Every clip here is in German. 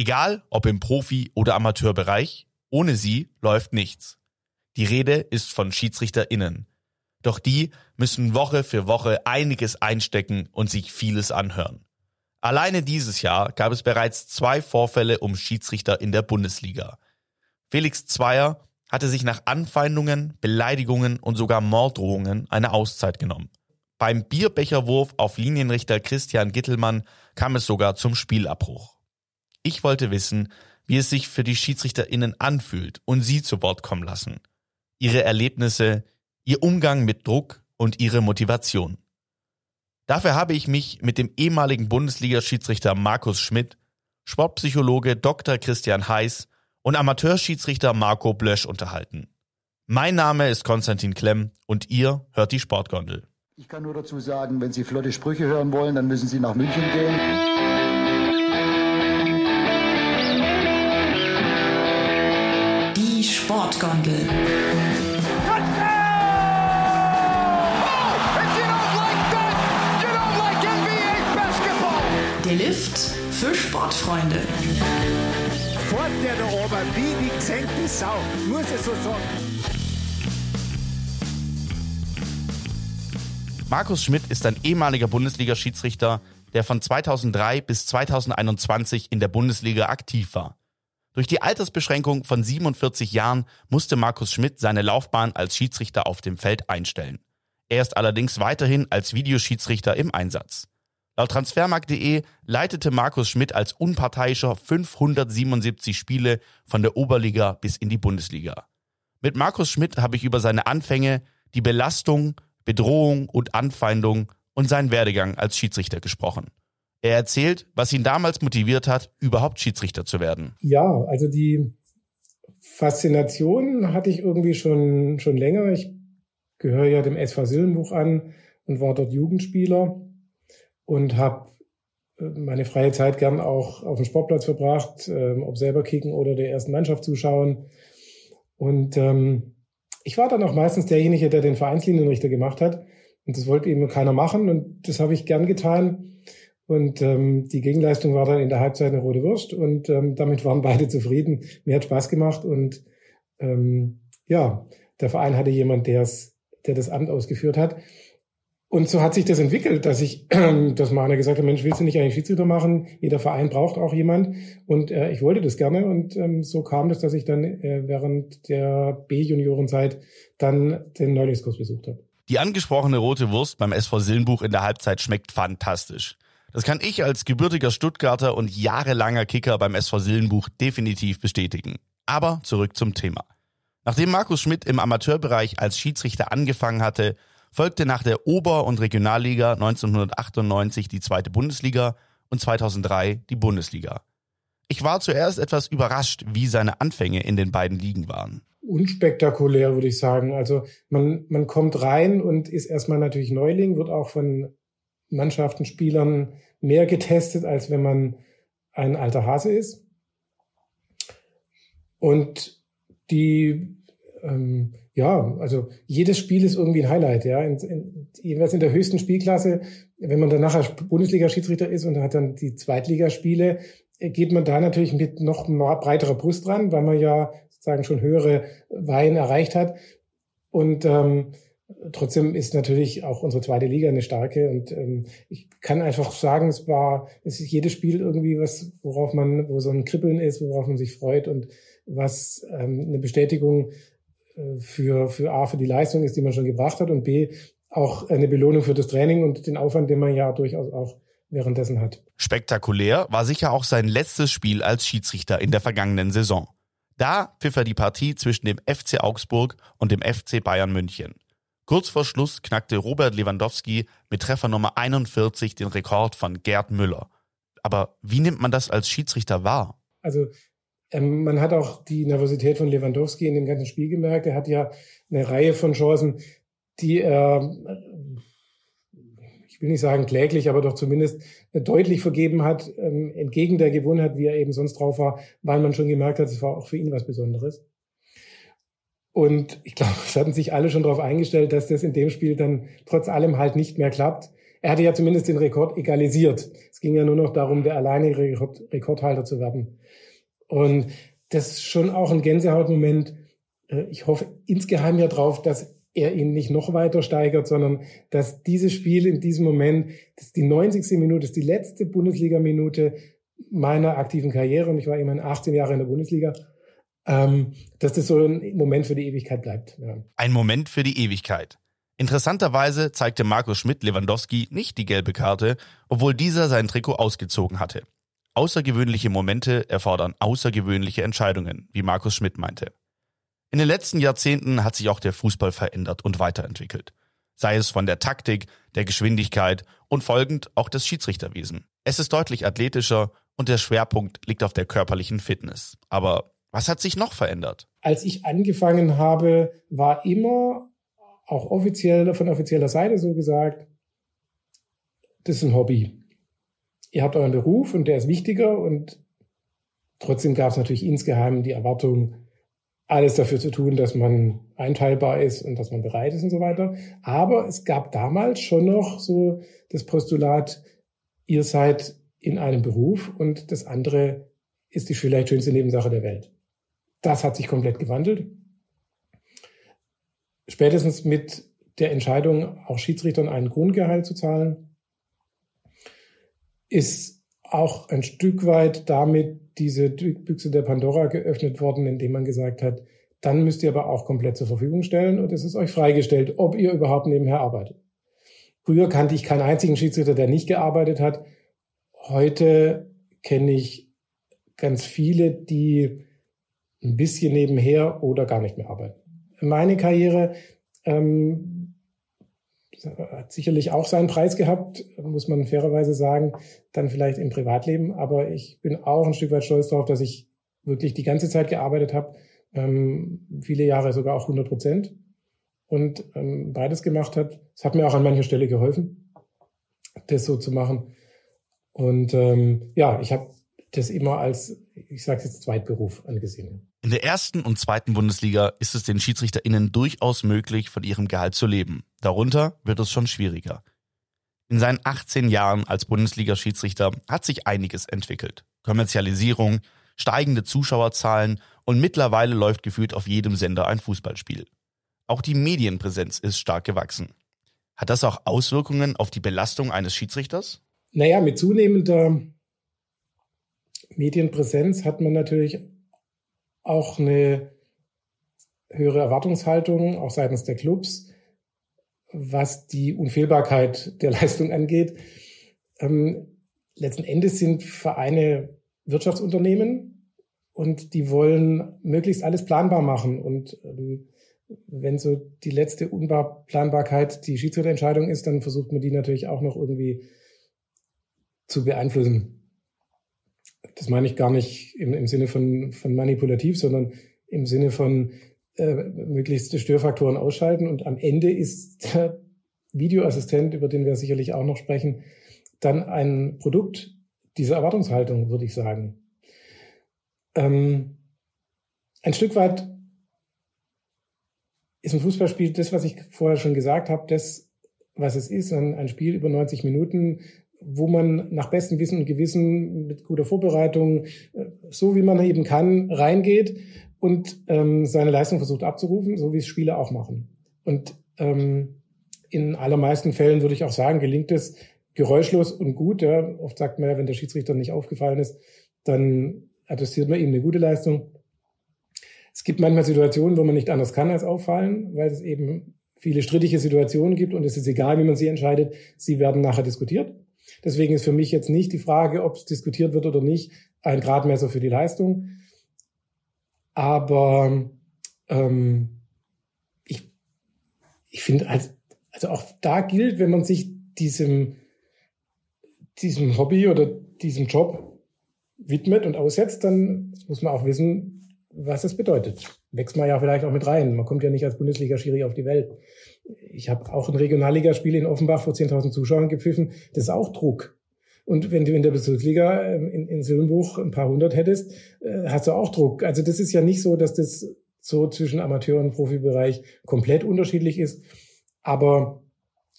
Egal ob im Profi- oder Amateurbereich, ohne sie läuft nichts. Die Rede ist von SchiedsrichterInnen. Doch die müssen Woche für Woche einiges einstecken und sich vieles anhören. Alleine dieses Jahr gab es bereits zwei Vorfälle um Schiedsrichter in der Bundesliga. Felix Zweier hatte sich nach Anfeindungen, Beleidigungen und sogar Morddrohungen eine Auszeit genommen. Beim Bierbecherwurf auf Linienrichter Christian Gittelmann kam es sogar zum Spielabbruch. Ich wollte wissen, wie es sich für die SchiedsrichterInnen anfühlt und sie zu Wort kommen lassen. Ihre Erlebnisse, ihr Umgang mit Druck und ihre Motivation. Dafür habe ich mich mit dem ehemaligen Bundesliga-Schiedsrichter Markus Schmidt, Sportpsychologe Dr. Christian Heiß und Amateurschiedsrichter Marco Blösch unterhalten. Mein Name ist Konstantin Klemm und ihr hört die Sportgondel. Ich kann nur dazu sagen, wenn Sie flotte Sprüche hören wollen, dann müssen Sie nach München gehen. Sportgondel. Der Lift für Sportfreunde. Fort der da oben, wie die gesenkte Sau. Muss ich so sagen. Markus Schmidt ist ein ehemaliger Bundesliga-Schiedsrichter, der von 2003 bis 2021 in der Bundesliga aktiv war. Durch die Altersbeschränkung von 47 Jahren musste Markus Schmidt seine Laufbahn als Schiedsrichter auf dem Feld einstellen. Er ist allerdings weiterhin als Videoschiedsrichter im Einsatz. Laut Transfermarkt.de leitete Markus Schmidt als Unparteiischer 577 Spiele von der Oberliga bis in die Bundesliga. Mit Markus Schmidt habe ich über seine Anfänge, die Belastung, Bedrohung und Anfeindung und seinen Werdegang als Schiedsrichter gesprochen. Er erzählt, was ihn damals motiviert hat, überhaupt Schiedsrichter zu werden. Ja, also die Faszination hatte ich irgendwie schon, schon länger. Ich gehöre ja dem SV Sillenbuch an und war dort Jugendspieler und habe äh, meine freie Zeit gern auch auf dem Sportplatz verbracht, ähm, ob selber kicken oder der ersten Mannschaft zuschauen. Und ähm, ich war dann auch meistens derjenige, der den Vereinslinienrichter gemacht hat. Und das wollte eben keiner machen und das habe ich gern getan. Und ähm, die Gegenleistung war dann in der Halbzeit eine rote Wurst und ähm, damit waren beide zufrieden. Mir hat Spaß gemacht und ähm, ja, der Verein hatte jemand, der's, der das Amt ausgeführt hat. Und so hat sich das entwickelt, dass ich, dass Mahner gesagt hat, Mensch, willst du nicht eigentlich Schiedsrichter machen? Jeder Verein braucht auch jemand. Und äh, ich wollte das gerne. Und ähm, so kam das, dass ich dann äh, während der B-Juniorenzeit dann den Neulingskurs besucht habe. Die angesprochene rote Wurst beim SV Sillenbuch in der Halbzeit schmeckt fantastisch. Das kann ich als gebürtiger Stuttgarter und jahrelanger Kicker beim SV Sillenbuch definitiv bestätigen. Aber zurück zum Thema. Nachdem Markus Schmidt im Amateurbereich als Schiedsrichter angefangen hatte, folgte nach der Ober- und Regionalliga 1998 die zweite Bundesliga und 2003 die Bundesliga. Ich war zuerst etwas überrascht, wie seine Anfänge in den beiden Ligen waren. Unspektakulär, würde ich sagen. Also man, man kommt rein und ist erstmal natürlich Neuling, wird auch von Mannschaften, Spielern mehr getestet, als wenn man ein alter Hase ist. Und die ähm, ja, also jedes Spiel ist irgendwie ein Highlight, ja. In, in, jeweils in der höchsten Spielklasse, wenn man dann nachher Bundesliga-Schiedsrichter ist und hat dann die Zweitligaspiele, geht man da natürlich mit noch breiterer Brust dran, weil man ja sozusagen schon höhere Weihen erreicht hat. Und ähm, trotzdem ist natürlich auch unsere zweite Liga eine starke. Und ähm, ich kann einfach sagen, es war, es ist jedes Spiel irgendwie was, worauf man, wo so ein Kribbeln ist, worauf man sich freut und was ähm, eine Bestätigung für, für A, für die Leistung ist, die man schon gebracht hat und B, auch eine Belohnung für das Training und den Aufwand, den man ja durchaus auch währenddessen hat. Spektakulär war sicher auch sein letztes Spiel als Schiedsrichter in der vergangenen Saison. Da pfiff er die Partie zwischen dem FC Augsburg und dem FC Bayern München. Kurz vor Schluss knackte Robert Lewandowski mit Treffer Nummer 41 den Rekord von Gerd Müller. Aber wie nimmt man das als Schiedsrichter wahr? Also ähm, man hat auch die Nervosität von Lewandowski in dem ganzen Spiel gemerkt. Er hat ja eine Reihe von Chancen, die er, ich will nicht sagen kläglich, aber doch zumindest deutlich vergeben hat, ähm, entgegen der Gewohnheit, wie er eben sonst drauf war, weil man schon gemerkt hat, es war auch für ihn was Besonderes. Und ich glaube, es hatten sich alle schon darauf eingestellt, dass das in dem Spiel dann trotz allem halt nicht mehr klappt. er hatte ja zumindest den Rekord egalisiert. Es ging ja nur noch darum, der alleinige Rekord, Rekordhalter zu werden. Und das ist schon auch ein Gänsehautmoment. Äh, ich hoffe insgeheim ja drauf, dass er ihn nicht noch weiter steigert, sondern dass dieses Spiel in diesem Moment, das ist die 90. Minute, das ist die letzte Bundesliga-Minute meiner aktiven Karriere und ich war immerhin 18 Jahre in der Bundesliga, ähm, dass das so ein Moment für die Ewigkeit bleibt. Ja. Ein Moment für die Ewigkeit. Interessanterweise zeigte Markus Schmidt Lewandowski nicht die gelbe Karte, obwohl dieser sein Trikot ausgezogen hatte. Außergewöhnliche Momente erfordern außergewöhnliche Entscheidungen, wie Markus Schmidt meinte. In den letzten Jahrzehnten hat sich auch der Fußball verändert und weiterentwickelt. Sei es von der Taktik, der Geschwindigkeit und folgend auch das Schiedsrichterwesen. Es ist deutlich athletischer und der Schwerpunkt liegt auf der körperlichen Fitness. Aber was hat sich noch verändert? Als ich angefangen habe, war immer auch offiziell von offizieller Seite so gesagt, das ist ein Hobby. Ihr habt euren Beruf und der ist wichtiger und trotzdem gab es natürlich insgeheim die Erwartung, alles dafür zu tun, dass man einteilbar ist und dass man bereit ist und so weiter. Aber es gab damals schon noch so das Postulat, ihr seid in einem Beruf und das andere ist die vielleicht schönste Nebensache der Welt. Das hat sich komplett gewandelt. Spätestens mit der Entscheidung, auch Schiedsrichtern einen Grundgehalt zu zahlen, ist auch ein Stück weit damit diese Büchse der Pandora geöffnet worden, indem man gesagt hat, dann müsst ihr aber auch komplett zur Verfügung stellen und es ist euch freigestellt, ob ihr überhaupt nebenher arbeitet. Früher kannte ich keinen einzigen Schiedsrichter, der nicht gearbeitet hat. Heute kenne ich ganz viele, die ein bisschen nebenher oder gar nicht mehr arbeiten. Meine Karriere ähm, hat sicherlich auch seinen Preis gehabt, muss man fairerweise sagen, dann vielleicht im Privatleben. Aber ich bin auch ein Stück weit stolz darauf, dass ich wirklich die ganze Zeit gearbeitet habe, ähm, viele Jahre sogar auch 100 Prozent und ähm, beides gemacht hat. Es hat mir auch an mancher Stelle geholfen, das so zu machen. Und ähm, ja, ich habe das immer als, ich sage jetzt Zweitberuf angesehen. In der ersten und zweiten Bundesliga ist es den SchiedsrichterInnen durchaus möglich, von ihrem Gehalt zu leben. Darunter wird es schon schwieriger. In seinen 18 Jahren als Bundesliga-Schiedsrichter hat sich einiges entwickelt. Kommerzialisierung, steigende Zuschauerzahlen und mittlerweile läuft gefühlt auf jedem Sender ein Fußballspiel. Auch die Medienpräsenz ist stark gewachsen. Hat das auch Auswirkungen auf die Belastung eines Schiedsrichters? Naja, mit zunehmender Medienpräsenz hat man natürlich auch eine höhere Erwartungshaltung, auch seitens der Clubs, was die Unfehlbarkeit der Leistung angeht. Ähm, letzten Endes sind Vereine Wirtschaftsunternehmen und die wollen möglichst alles planbar machen. Und ähm, wenn so die letzte Unplanbarkeit die Schiedsrichterentscheidung ist, dann versucht man die natürlich auch noch irgendwie zu beeinflussen das meine ich gar nicht im, im Sinne von, von manipulativ, sondern im Sinne von äh, möglichst Störfaktoren ausschalten. Und am Ende ist der Videoassistent, über den wir sicherlich auch noch sprechen, dann ein Produkt dieser Erwartungshaltung, würde ich sagen. Ähm, ein Stück weit ist ein Fußballspiel das, was ich vorher schon gesagt habe, das, was es ist, ein, ein Spiel über 90 Minuten wo man nach bestem Wissen und Gewissen mit guter Vorbereitung, äh, so wie man eben kann, reingeht und ähm, seine Leistung versucht abzurufen, so wie es Spieler auch machen. Und ähm, in allermeisten Fällen würde ich auch sagen, gelingt es geräuschlos und gut. Ja. Oft sagt man ja, wenn der Schiedsrichter nicht aufgefallen ist, dann attestiert man ihm eine gute Leistung. Es gibt manchmal Situationen, wo man nicht anders kann als auffallen, weil es eben viele strittige Situationen gibt und es ist egal, wie man sie entscheidet, sie werden nachher diskutiert. Deswegen ist für mich jetzt nicht die Frage, ob es diskutiert wird oder nicht, ein Gradmesser für die Leistung. Aber ähm, ich, ich finde, also, also auch da gilt, wenn man sich diesem, diesem Hobby oder diesem Job widmet und aussetzt, dann muss man auch wissen, was es bedeutet. Wächst man ja vielleicht auch mit rein. Man kommt ja nicht als Bundesliga-Schiri auf die Welt ich habe auch ein Regionalligaspiel in Offenbach vor 10.000 Zuschauern gepfiffen. Das ist auch Druck. Und wenn du in der Bezirksliga ähm, in, in Silbenbuch ein paar hundert hättest, äh, hast du auch Druck. Also das ist ja nicht so, dass das so zwischen Amateur- und Profibereich komplett unterschiedlich ist. Aber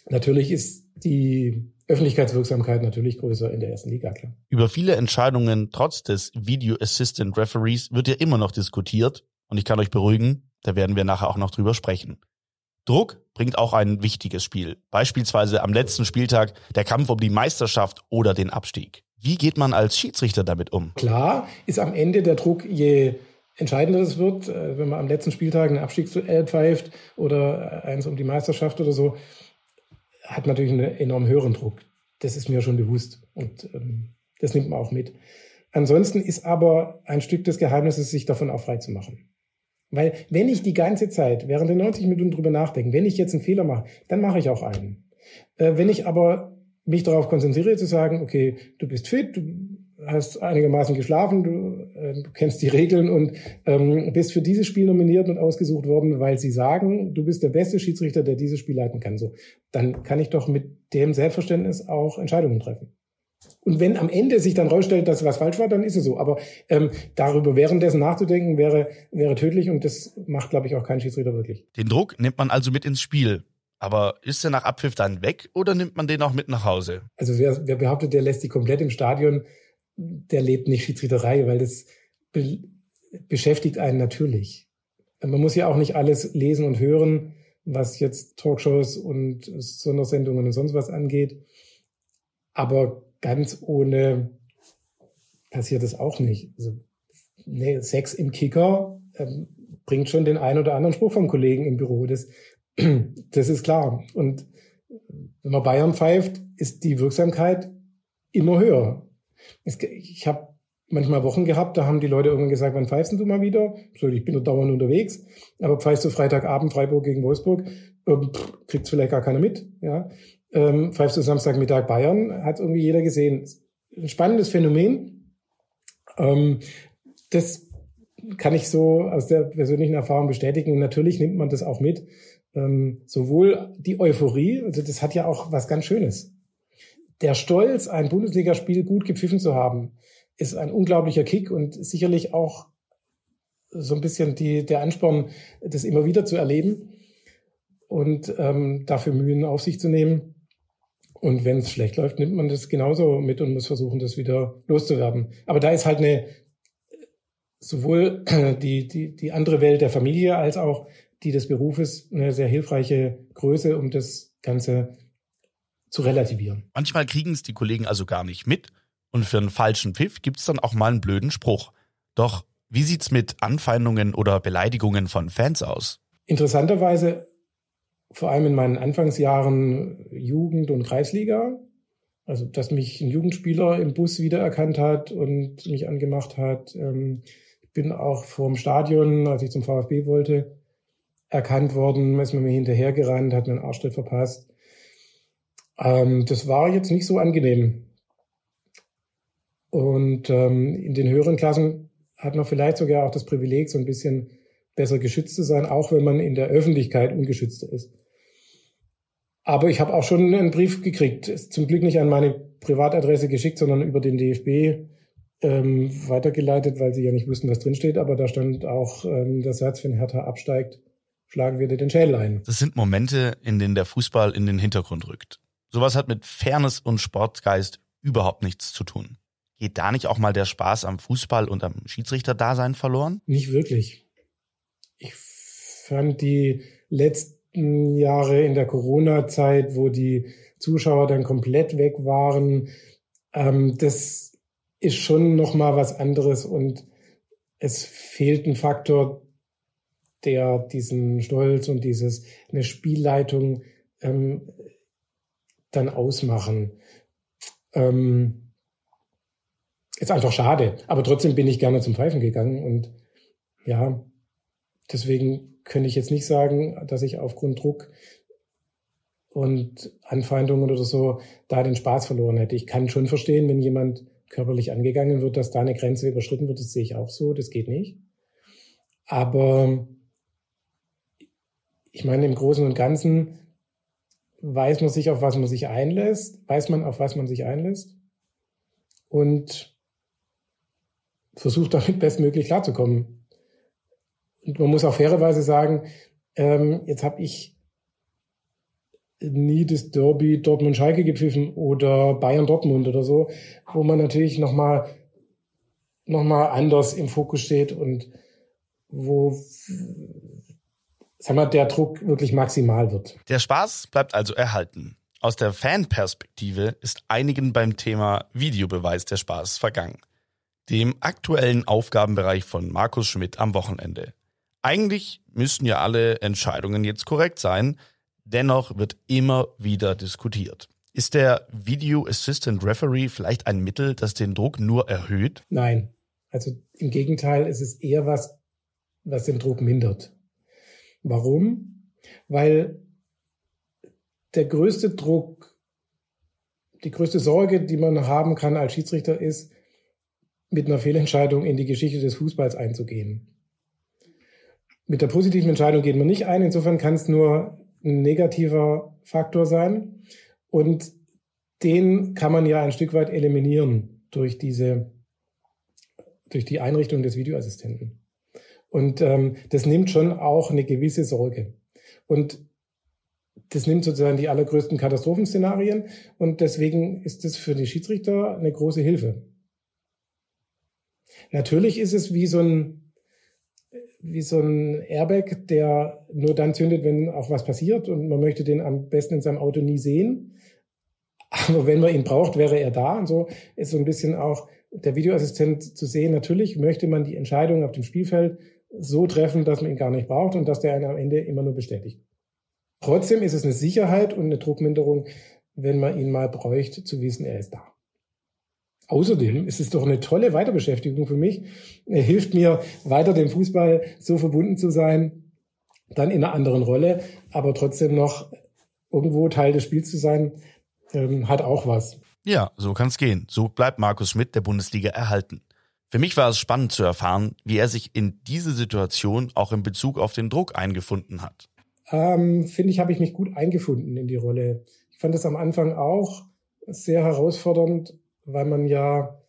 natürlich ist die Öffentlichkeitswirksamkeit natürlich größer in der ersten Liga, klar. Über viele Entscheidungen trotz des Video Assistant Referees wird ja immer noch diskutiert und ich kann euch beruhigen, da werden wir nachher auch noch drüber sprechen. Druck bringt auch ein wichtiges Spiel, beispielsweise am letzten Spieltag der Kampf um die Meisterschaft oder den Abstieg. Wie geht man als Schiedsrichter damit um? Klar ist am Ende der Druck, je entscheidender es wird, äh, wenn man am letzten Spieltag einen Abstieg pfeift oder eins um die Meisterschaft oder so, hat natürlich einen enorm höheren Druck. Das ist mir schon bewusst und ähm, das nimmt man auch mit. Ansonsten ist aber ein Stück des Geheimnisses, sich davon auch frei zu machen. Weil wenn ich die ganze Zeit während der 90 Minuten drüber nachdenke, wenn ich jetzt einen Fehler mache, dann mache ich auch einen. Äh, wenn ich aber mich darauf konzentriere zu sagen, okay, du bist fit, du hast einigermaßen geschlafen, du, äh, du kennst die Regeln und ähm, bist für dieses Spiel nominiert und ausgesucht worden, weil sie sagen, du bist der beste Schiedsrichter, der dieses Spiel leiten kann. So, dann kann ich doch mit dem Selbstverständnis auch Entscheidungen treffen. Und wenn am Ende sich dann rausstellt, dass was falsch war, dann ist es so. Aber ähm, darüber währenddessen nachzudenken, wäre, wäre tödlich und das macht, glaube ich, auch kein Schiedsrichter wirklich. Den Druck nimmt man also mit ins Spiel. Aber ist er nach Abpfiff dann weg oder nimmt man den auch mit nach Hause? Also wer, wer behauptet, der lässt die komplett im Stadion, der lebt nicht Schiedsrichterei, weil das be beschäftigt einen natürlich. Man muss ja auch nicht alles lesen und hören, was jetzt Talkshows und Sondersendungen und sonst was angeht. Aber ganz ohne passiert es auch nicht. Also, nee, Sex im Kicker ähm, bringt schon den einen oder anderen Spruch vom Kollegen im Büro. Das, das ist klar. Und wenn man Bayern pfeift, ist die Wirksamkeit immer höher. Ich habe manchmal Wochen gehabt, da haben die Leute irgendwann gesagt, wann pfeifst du mal wieder? So, ich bin nur dauernd unterwegs. Aber pfeifst du Freitagabend Freiburg gegen Wolfsburg, ähm, kriegt vielleicht gar keiner mit. Ja, ähm, pfeifst du Samstagmittag Bayern, hat irgendwie jeder gesehen. Ein spannendes Phänomen. Ähm, das kann ich so aus der persönlichen Erfahrung bestätigen. Natürlich nimmt man das auch mit. Ähm, sowohl die Euphorie, also das hat ja auch was ganz Schönes. Der Stolz, ein Bundesligaspiel gut gepfiffen zu haben, ist ein unglaublicher Kick und sicherlich auch so ein bisschen die, der Ansporn, das immer wieder zu erleben und ähm, dafür Mühen auf sich zu nehmen. Und wenn es schlecht läuft, nimmt man das genauso mit und muss versuchen, das wieder loszuwerden. Aber da ist halt eine sowohl die, die, die andere Welt der Familie als auch die des Berufes eine sehr hilfreiche Größe, um das Ganze zu relativieren. Manchmal kriegen es die Kollegen also gar nicht mit und für einen falschen Pfiff gibt es dann auch mal einen blöden Spruch. Doch wie sieht's mit Anfeindungen oder Beleidigungen von Fans aus? Interessanterweise vor allem in meinen Anfangsjahren Jugend- und Kreisliga. Also, dass mich ein Jugendspieler im Bus wiedererkannt hat und mich angemacht hat. Ähm, ich bin auch vorm Stadion, als ich zum VfB wollte, erkannt worden, ist mir hinterhergerannt, hat mir einen Arschtritt verpasst. Ähm, das war jetzt nicht so angenehm. Und ähm, in den höheren Klassen hat man vielleicht sogar auch das Privileg, so ein bisschen besser geschützt zu sein, auch wenn man in der Öffentlichkeit ungeschützter ist. Aber ich habe auch schon einen Brief gekriegt, zum Glück nicht an meine Privatadresse geschickt, sondern über den DFB ähm, weitergeleitet, weil sie ja nicht wussten, was drinsteht. Aber da stand auch ähm, der Satz, wenn Hertha absteigt, schlagen wir dir den Schädel ein. Das sind Momente, in denen der Fußball in den Hintergrund rückt. Sowas hat mit Fairness und Sportgeist überhaupt nichts zu tun. Geht da nicht auch mal der Spaß am Fußball und am Schiedsrichterdasein verloren? Nicht wirklich. Ich fand die letzten Jahre in der Corona-Zeit, wo die Zuschauer dann komplett weg waren, ähm, das ist schon noch mal was anderes und es fehlt ein Faktor, der diesen Stolz und dieses eine Spielleitung ähm, dann ausmachen. Ähm, ist einfach schade, aber trotzdem bin ich gerne zum Pfeifen gegangen und ja, deswegen könnte ich jetzt nicht sagen, dass ich aufgrund Druck und Anfeindungen oder so da den Spaß verloren hätte. Ich kann schon verstehen, wenn jemand körperlich angegangen wird, dass da eine Grenze überschritten wird. Das sehe ich auch so. Das geht nicht. Aber ich meine, im Großen und Ganzen weiß man sich, auf was man sich einlässt, weiß man, auf was man sich einlässt und versucht damit bestmöglich klarzukommen. Und man muss auch fairerweise sagen, ähm, jetzt habe ich nie das Derby Dortmund-Schalke gepfiffen oder Bayern-Dortmund oder so, wo man natürlich nochmal noch mal anders im Fokus steht und wo sagen wir, der Druck wirklich maximal wird. Der Spaß bleibt also erhalten. Aus der Fanperspektive ist einigen beim Thema Videobeweis der Spaß vergangen. Dem aktuellen Aufgabenbereich von Markus Schmidt am Wochenende. Eigentlich müssten ja alle Entscheidungen jetzt korrekt sein, dennoch wird immer wieder diskutiert. Ist der Video Assistant Referee vielleicht ein Mittel, das den Druck nur erhöht? Nein. Also im Gegenteil, es ist eher was, was den Druck mindert. Warum? Weil der größte Druck, die größte Sorge, die man haben kann als Schiedsrichter, ist, mit einer Fehlentscheidung in die Geschichte des Fußballs einzugehen. Mit der positiven Entscheidung geht man nicht ein. Insofern kann es nur ein negativer Faktor sein. Und den kann man ja ein Stück weit eliminieren durch diese, durch die Einrichtung des Videoassistenten. Und ähm, das nimmt schon auch eine gewisse Sorge. Und das nimmt sozusagen die allergrößten Katastrophenszenarien. Und deswegen ist das für die Schiedsrichter eine große Hilfe. Natürlich ist es wie so ein, wie so ein Airbag, der nur dann zündet, wenn auch was passiert und man möchte den am besten in seinem Auto nie sehen. Aber wenn man ihn braucht, wäre er da. Und so ist so ein bisschen auch der Videoassistent zu sehen. Natürlich möchte man die Entscheidung auf dem Spielfeld so treffen, dass man ihn gar nicht braucht und dass der einen am Ende immer nur bestätigt. Trotzdem ist es eine Sicherheit und eine Druckminderung, wenn man ihn mal bräuchte, zu wissen, er ist da. Außerdem ist es doch eine tolle Weiterbeschäftigung für mich. Er hilft mir weiter dem Fußball so verbunden zu sein, dann in einer anderen Rolle, aber trotzdem noch irgendwo Teil des Spiels zu sein, ähm, hat auch was. Ja, so kann es gehen. So bleibt Markus Schmidt der Bundesliga erhalten. Für mich war es spannend zu erfahren, wie er sich in diese Situation auch in Bezug auf den Druck eingefunden hat. Ähm, Finde ich, habe ich mich gut eingefunden in die Rolle. Ich fand es am Anfang auch sehr herausfordernd, weil man ja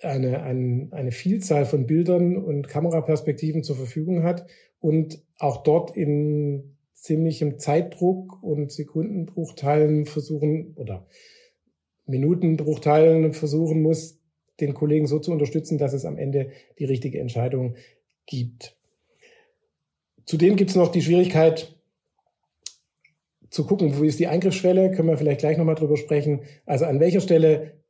eine, eine, eine Vielzahl von Bildern und Kameraperspektiven zur Verfügung hat und auch dort in ziemlichem Zeitdruck und Sekundenbruchteilen versuchen oder Minutenbruchteilen versuchen muss, den Kollegen so zu unterstützen, dass es am Ende die richtige Entscheidung gibt. Zudem gibt es noch die Schwierigkeit zu gucken, wo ist die Eingriffsschwelle, können wir vielleicht gleich nochmal drüber sprechen. Also an welcher Stelle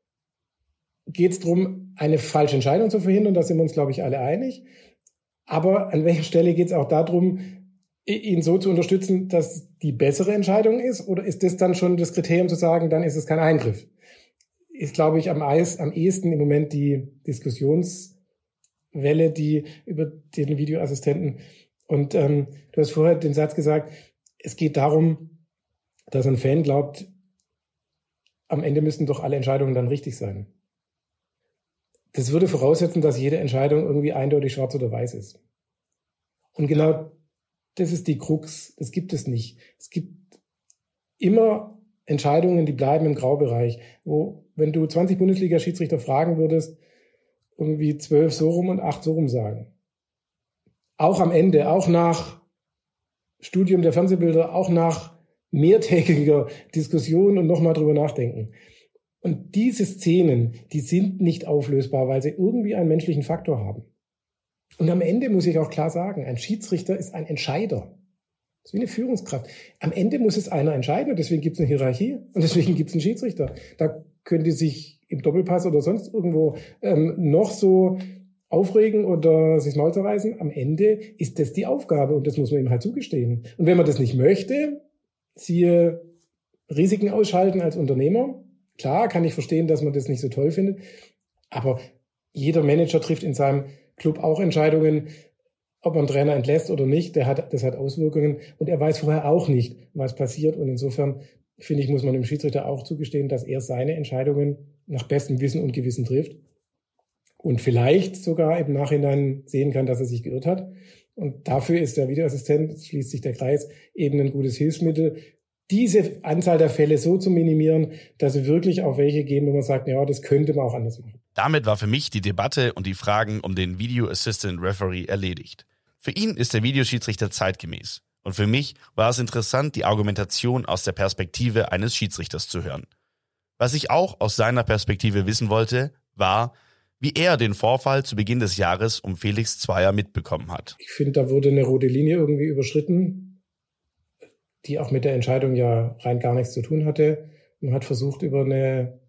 geht es darum, eine falsche Entscheidung zu verhindern, da sind wir uns, glaube ich, alle einig. Aber an welcher Stelle geht es auch darum, ihn so zu unterstützen, dass die bessere Entscheidung ist? Oder ist das dann schon das Kriterium zu sagen, dann ist es kein Eingriff? Ist, glaube ich, am, Eis, am ehesten im Moment die Diskussionswelle, die über den Videoassistenten. Und ähm, du hast vorher den Satz gesagt, es geht darum, dass ein Fan glaubt, am Ende müssten doch alle Entscheidungen dann richtig sein. Das würde voraussetzen, dass jede Entscheidung irgendwie eindeutig schwarz oder weiß ist. Und genau das ist die Krux. Das gibt es nicht. Es gibt immer Entscheidungen, die bleiben im Graubereich, wo, wenn du 20 Bundesliga-Schiedsrichter fragen würdest, irgendwie zwölf so rum und acht so rum sagen. Auch am Ende, auch nach Studium der Fernsehbilder, auch nach mehrtägiger Diskussion und nochmal drüber nachdenken. Und diese Szenen, die sind nicht auflösbar, weil sie irgendwie einen menschlichen Faktor haben. Und am Ende muss ich auch klar sagen, ein Schiedsrichter ist ein Entscheider. Das ist wie eine Führungskraft. Am Ende muss es einer entscheiden und deswegen gibt es eine Hierarchie und deswegen gibt es einen Schiedsrichter. Da können die sich im Doppelpass oder sonst irgendwo ähm, noch so aufregen oder sich Maul zerreißen. Am Ende ist das die Aufgabe und das muss man ihm halt zugestehen. Und wenn man das nicht möchte, siehe Risiken ausschalten als Unternehmer. Klar kann ich verstehen, dass man das nicht so toll findet, aber jeder Manager trifft in seinem Club auch Entscheidungen, ob man Trainer entlässt oder nicht, der hat, das hat Auswirkungen und er weiß vorher auch nicht, was passiert. Und insofern finde ich, muss man dem Schiedsrichter auch zugestehen, dass er seine Entscheidungen nach bestem Wissen und Gewissen trifft und vielleicht sogar im Nachhinein sehen kann, dass er sich geirrt hat. Und dafür ist der Videoassistent, schließt sich der Kreis, eben ein gutes Hilfsmittel, diese Anzahl der Fälle so zu minimieren, dass sie wirklich auf welche gehen, wo man sagt, ja, das könnte man auch anders machen. Damit war für mich die Debatte und die Fragen um den Video Assistant Referee erledigt. Für ihn ist der Videoschiedsrichter zeitgemäß. Und für mich war es interessant, die Argumentation aus der Perspektive eines Schiedsrichters zu hören. Was ich auch aus seiner Perspektive wissen wollte, war, wie er den Vorfall zu Beginn des Jahres um Felix Zweier mitbekommen hat. Ich finde, da wurde eine rote Linie irgendwie überschritten, die auch mit der Entscheidung ja rein gar nichts zu tun hatte. Man hat versucht, über eine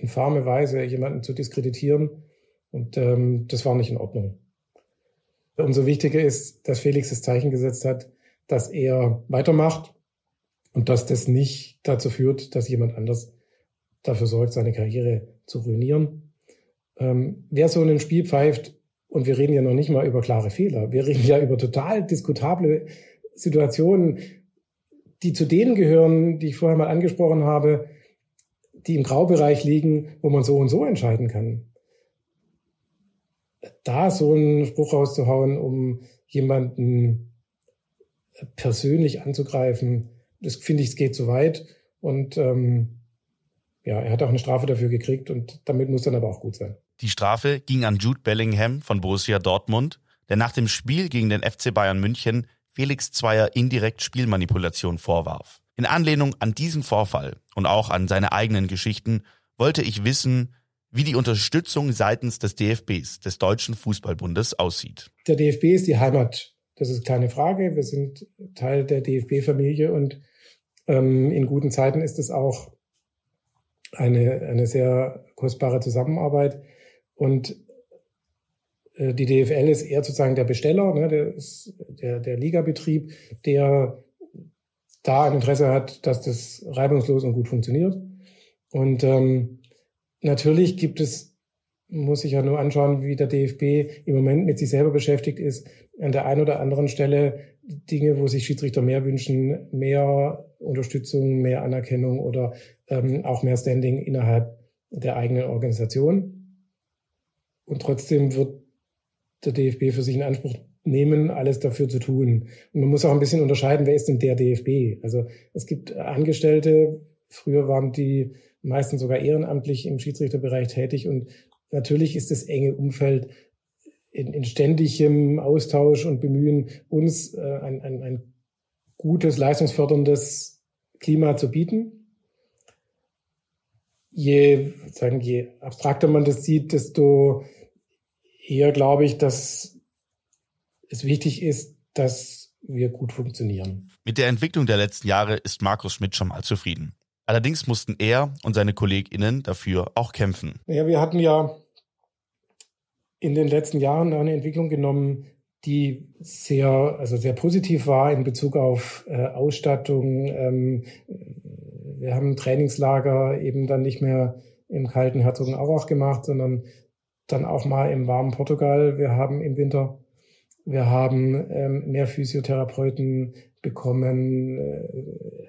infame Weise jemanden zu diskreditieren. Und ähm, das war nicht in Ordnung. Umso wichtiger ist, dass Felix das Zeichen gesetzt hat, dass er weitermacht und dass das nicht dazu führt, dass jemand anders dafür sorgt, seine Karriere zu ruinieren. Ähm, wer so ein Spiel pfeift, und wir reden ja noch nicht mal über klare Fehler, wir reden ja über total diskutable Situationen, die zu denen gehören, die ich vorher mal angesprochen habe, die im Graubereich liegen, wo man so und so entscheiden kann. Da so einen Spruch rauszuhauen, um jemanden persönlich anzugreifen, das finde ich, es geht zu weit. Und ähm, ja, er hat auch eine Strafe dafür gekriegt und damit muss dann aber auch gut sein. Die Strafe ging an Jude Bellingham von Borussia Dortmund, der nach dem Spiel gegen den FC Bayern München Felix Zweier indirekt Spielmanipulation vorwarf. In Anlehnung an diesen Vorfall und auch an seine eigenen Geschichten wollte ich wissen, wie die Unterstützung seitens des DFBs, des Deutschen Fußballbundes, aussieht. Der DFB ist die Heimat. Das ist keine Frage. Wir sind Teil der DFB-Familie und ähm, in guten Zeiten ist es auch eine, eine sehr kostbare Zusammenarbeit. Und äh, die DFL ist eher sozusagen der Besteller, ne, der, der, der Ligabetrieb, der da ein Interesse hat, dass das reibungslos und gut funktioniert. Und ähm, natürlich gibt es, muss ich ja nur anschauen, wie der DFB im Moment mit sich selber beschäftigt ist, an der einen oder anderen Stelle Dinge, wo sich Schiedsrichter mehr wünschen, mehr Unterstützung, mehr Anerkennung oder ähm, auch mehr Standing innerhalb der eigenen Organisation. Und trotzdem wird der DFB für sich in Anspruch nehmen, alles dafür zu tun. Und man muss auch ein bisschen unterscheiden, wer ist denn der DFB? Also es gibt Angestellte, früher waren die meistens sogar ehrenamtlich im Schiedsrichterbereich tätig und natürlich ist das enge Umfeld in, in ständigem Austausch und Bemühen, uns äh, ein, ein, ein gutes, leistungsförderndes Klima zu bieten. Je, sagen, je abstrakter man das sieht, desto eher glaube ich, dass es wichtig ist, dass wir gut funktionieren. Mit der Entwicklung der letzten Jahre ist Markus Schmidt schon mal zufrieden. Allerdings mussten er und seine KollegInnen dafür auch kämpfen. Ja, wir hatten ja in den letzten Jahren eine Entwicklung genommen, die sehr, also sehr positiv war in Bezug auf äh, Ausstattung. Ähm, wir haben Trainingslager eben dann nicht mehr im kalten Herzogenaurach gemacht, sondern dann auch mal im warmen Portugal. Wir haben im Winter wir haben ähm, mehr Physiotherapeuten bekommen. Äh,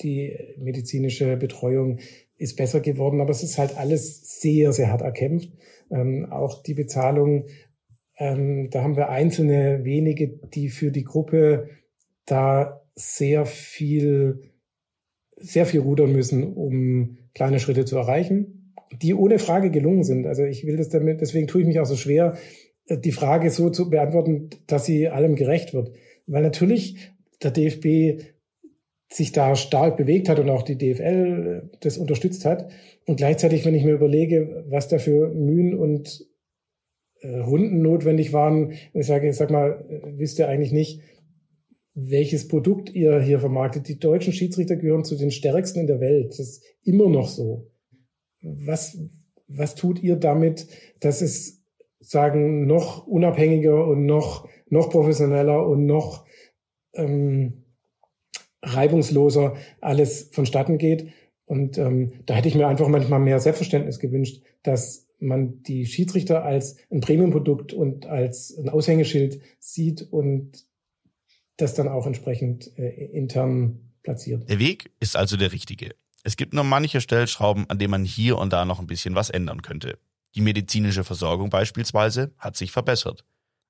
die medizinische Betreuung ist besser geworden, aber es ist halt alles sehr, sehr hart erkämpft. Ähm, auch die Bezahlung, ähm, da haben wir einzelne wenige, die für die Gruppe da sehr viel, sehr viel rudern müssen, um kleine Schritte zu erreichen, die ohne Frage gelungen sind. Also ich will das damit, deswegen tue ich mich auch so schwer, die Frage so zu beantworten, dass sie allem gerecht wird. Weil natürlich der DFB sich da stark bewegt hat und auch die DFL das unterstützt hat. Und gleichzeitig, wenn ich mir überlege, was da für Mühen und äh, Runden notwendig waren, ich sage, sag mal, wisst ihr eigentlich nicht, welches Produkt ihr hier vermarktet. Die deutschen Schiedsrichter gehören zu den stärksten in der Welt. Das ist immer noch so. Was, was tut ihr damit, dass es sagen, noch unabhängiger und noch, noch professioneller und noch ähm, reibungsloser alles vonstatten geht. Und ähm, da hätte ich mir einfach manchmal mehr Selbstverständnis gewünscht, dass man die Schiedsrichter als ein Premiumprodukt und als ein Aushängeschild sieht und das dann auch entsprechend äh, intern platziert. Der Weg ist also der richtige. Es gibt nur manche Stellschrauben, an denen man hier und da noch ein bisschen was ändern könnte. Die medizinische Versorgung beispielsweise hat sich verbessert.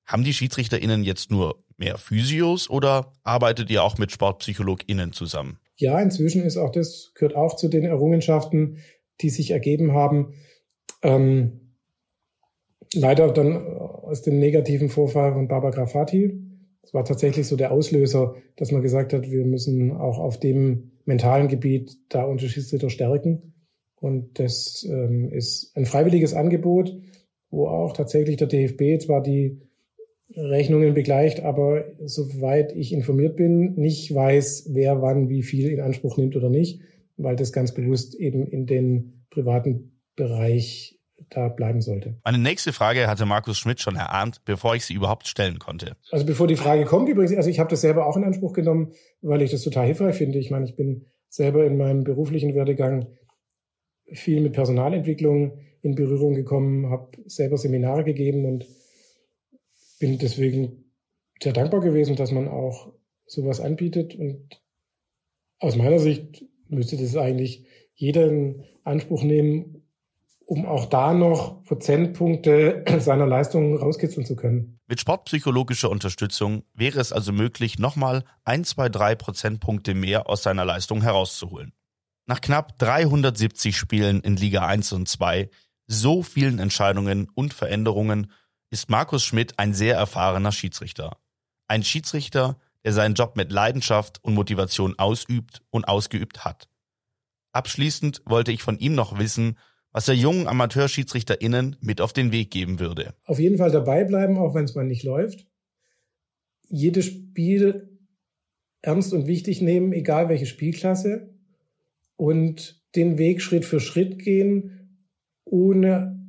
Haben die SchiedsrichterInnen jetzt nur mehr Physios oder arbeitet ihr auch mit SportpsychologInnen zusammen? Ja, inzwischen ist auch das, gehört auch zu den Errungenschaften, die sich ergeben haben. Ähm, leider dann aus dem negativen Vorfall von Baba Grafati. es war tatsächlich so der Auslöser, dass man gesagt hat, wir müssen auch auf dem mentalen Gebiet da unsere Schiedsrichter stärken. Und das ähm, ist ein freiwilliges Angebot, wo auch tatsächlich der DFB zwar die Rechnungen begleicht, aber soweit ich informiert bin, nicht weiß, wer wann wie viel in Anspruch nimmt oder nicht, weil das ganz bewusst eben in den privaten Bereich da bleiben sollte. Meine nächste Frage hatte Markus Schmidt schon erahnt, bevor ich sie überhaupt stellen konnte. Also bevor die Frage kommt, übrigens, also ich habe das selber auch in Anspruch genommen, weil ich das total hilfreich finde. Ich meine, ich bin selber in meinem beruflichen Werdegang viel mit Personalentwicklung in Berührung gekommen, habe selber Seminare gegeben und bin deswegen sehr dankbar gewesen, dass man auch sowas anbietet. Und aus meiner Sicht müsste das eigentlich jeder in Anspruch nehmen, um auch da noch Prozentpunkte seiner Leistungen rauskitzeln zu können. Mit sportpsychologischer Unterstützung wäre es also möglich, nochmal ein, zwei, drei Prozentpunkte mehr aus seiner Leistung herauszuholen. Nach knapp 370 Spielen in Liga 1 und 2, so vielen Entscheidungen und Veränderungen, ist Markus Schmidt ein sehr erfahrener Schiedsrichter. Ein Schiedsrichter, der seinen Job mit Leidenschaft und Motivation ausübt und ausgeübt hat. Abschließend wollte ich von ihm noch wissen, was er jungen AmateurschiedsrichterInnen mit auf den Weg geben würde. Auf jeden Fall dabei bleiben, auch wenn es mal nicht läuft. Jedes Spiel ernst und wichtig nehmen, egal welche Spielklasse. Und den Weg Schritt für Schritt gehen, ohne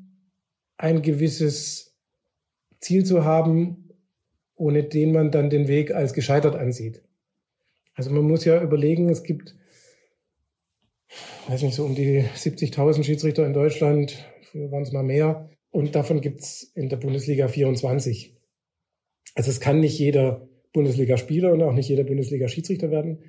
ein gewisses Ziel zu haben, ohne den man dann den Weg als gescheitert ansieht. Also man muss ja überlegen, es gibt weiß nicht, so um die 70.000 Schiedsrichter in Deutschland. Früher waren es mal mehr. Und davon gibt's in der Bundesliga 24. Also es kann nicht jeder Bundesligaspieler und auch nicht jeder Bundesliga-Schiedsrichter werden.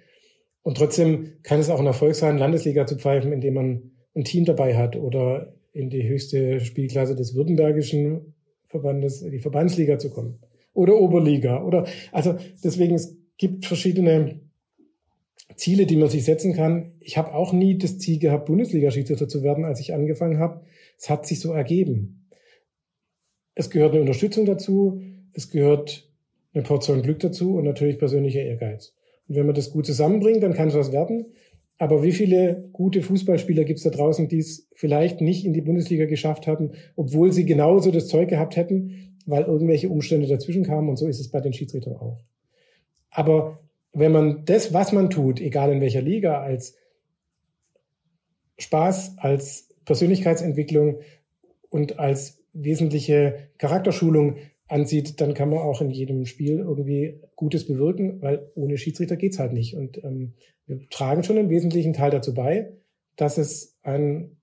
Und trotzdem kann es auch ein Erfolg sein, Landesliga zu pfeifen, indem man ein Team dabei hat oder in die höchste Spielklasse des württembergischen Verbandes, die Verbandsliga zu kommen. Oder Oberliga. Oder, also deswegen, es gibt verschiedene Ziele, die man sich setzen kann. Ich habe auch nie das Ziel gehabt, Bundesliga-Schiedsrichter zu werden, als ich angefangen habe. Es hat sich so ergeben. Es gehört eine Unterstützung dazu, es gehört eine Portion Glück dazu und natürlich persönlicher Ehrgeiz. Und wenn man das gut zusammenbringt, dann kann es was werden. Aber wie viele gute Fußballspieler gibt es da draußen, die es vielleicht nicht in die Bundesliga geschafft hatten, obwohl sie genauso das Zeug gehabt hätten, weil irgendwelche Umstände dazwischen kamen und so ist es bei den Schiedsrichtern auch. Aber wenn man das, was man tut, egal in welcher Liga, als Spaß, als Persönlichkeitsentwicklung und als wesentliche Charakterschulung ansieht, dann kann man auch in jedem Spiel irgendwie Gutes bewirken, weil ohne Schiedsrichter geht's halt nicht. Und ähm, wir tragen schon einen wesentlichen Teil dazu bei, dass es ein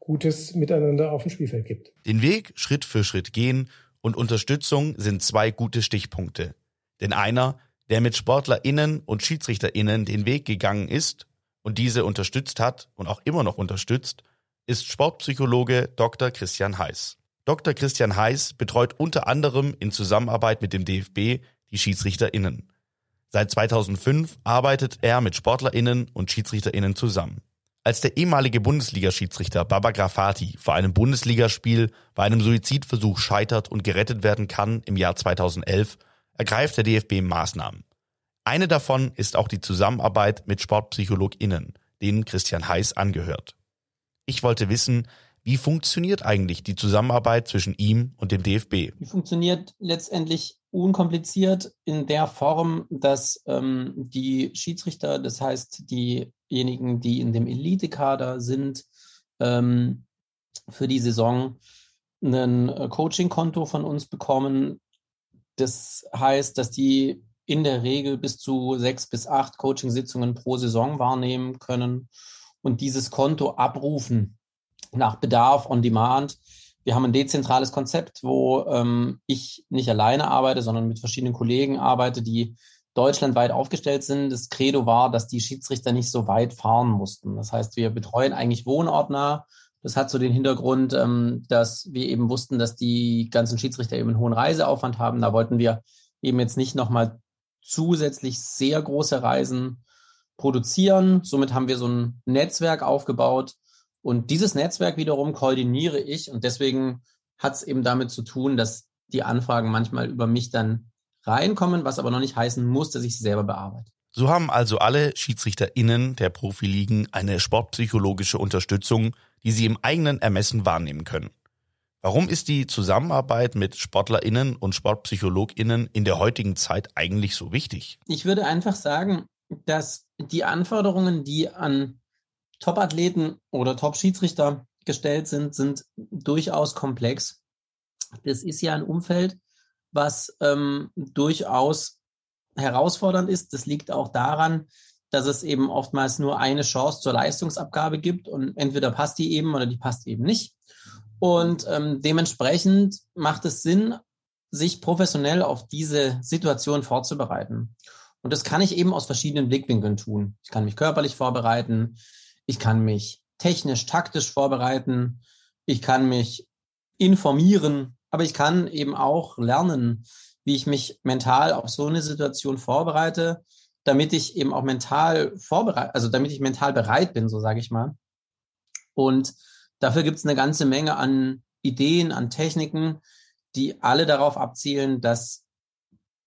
gutes Miteinander auf dem Spielfeld gibt. Den Weg Schritt für Schritt gehen und Unterstützung sind zwei gute Stichpunkte. Denn einer der mit SportlerInnen und SchiedsrichterInnen den Weg gegangen ist und diese unterstützt hat und auch immer noch unterstützt, ist Sportpsychologe Dr. Christian Heiß. Dr. Christian Heiß betreut unter anderem in Zusammenarbeit mit dem DFB die SchiedsrichterInnen. Seit 2005 arbeitet er mit SportlerInnen und SchiedsrichterInnen zusammen. Als der ehemalige Bundesliga-Schiedsrichter Baba Grafati vor einem Bundesligaspiel bei einem Suizidversuch scheitert und gerettet werden kann im Jahr 2011, ergreift der DFB Maßnahmen. Eine davon ist auch die Zusammenarbeit mit SportpsychologInnen, denen Christian Heiß angehört. Ich wollte wissen, wie funktioniert eigentlich die Zusammenarbeit zwischen ihm und dem DFB? Die funktioniert letztendlich unkompliziert in der Form, dass ähm, die Schiedsrichter, das heißt diejenigen, die in dem Elitekader sind, ähm, für die Saison ein äh, Coaching-Konto von uns bekommen, das heißt, dass die in der Regel bis zu sechs bis acht Coaching-Sitzungen pro Saison wahrnehmen können und dieses Konto abrufen nach Bedarf on Demand. Wir haben ein dezentrales Konzept, wo ähm, ich nicht alleine arbeite, sondern mit verschiedenen Kollegen arbeite, die deutschlandweit aufgestellt sind. Das Credo war, dass die Schiedsrichter nicht so weit fahren mussten. Das heißt, wir betreuen eigentlich wohnortnah das hat so den Hintergrund, ähm, dass wir eben wussten, dass die ganzen Schiedsrichter eben einen hohen Reiseaufwand haben. Da wollten wir eben jetzt nicht nochmal zusätzlich sehr große Reisen produzieren. Somit haben wir so ein Netzwerk aufgebaut. Und dieses Netzwerk wiederum koordiniere ich. Und deswegen hat es eben damit zu tun, dass die Anfragen manchmal über mich dann reinkommen, was aber noch nicht heißen muss, dass ich sie selber bearbeite. So haben also alle SchiedsrichterInnen der Profiligen eine sportpsychologische Unterstützung, die sie im eigenen Ermessen wahrnehmen können. Warum ist die Zusammenarbeit mit SportlerInnen und SportpsychologInnen in der heutigen Zeit eigentlich so wichtig? Ich würde einfach sagen, dass die Anforderungen, die an Top-Athleten oder Top-Schiedsrichter gestellt sind, sind durchaus komplex. Das ist ja ein Umfeld, was ähm, durchaus herausfordernd ist. Das liegt auch daran, dass es eben oftmals nur eine Chance zur Leistungsabgabe gibt und entweder passt die eben oder die passt eben nicht. Und ähm, dementsprechend macht es Sinn, sich professionell auf diese Situation vorzubereiten. Und das kann ich eben aus verschiedenen Blickwinkeln tun. Ich kann mich körperlich vorbereiten, ich kann mich technisch, taktisch vorbereiten, ich kann mich informieren, aber ich kann eben auch lernen, wie ich mich mental auf so eine Situation vorbereite, damit ich eben auch mental vorbereitet, also damit ich mental bereit bin, so sage ich mal. Und dafür gibt es eine ganze Menge an Ideen, an Techniken, die alle darauf abzielen, dass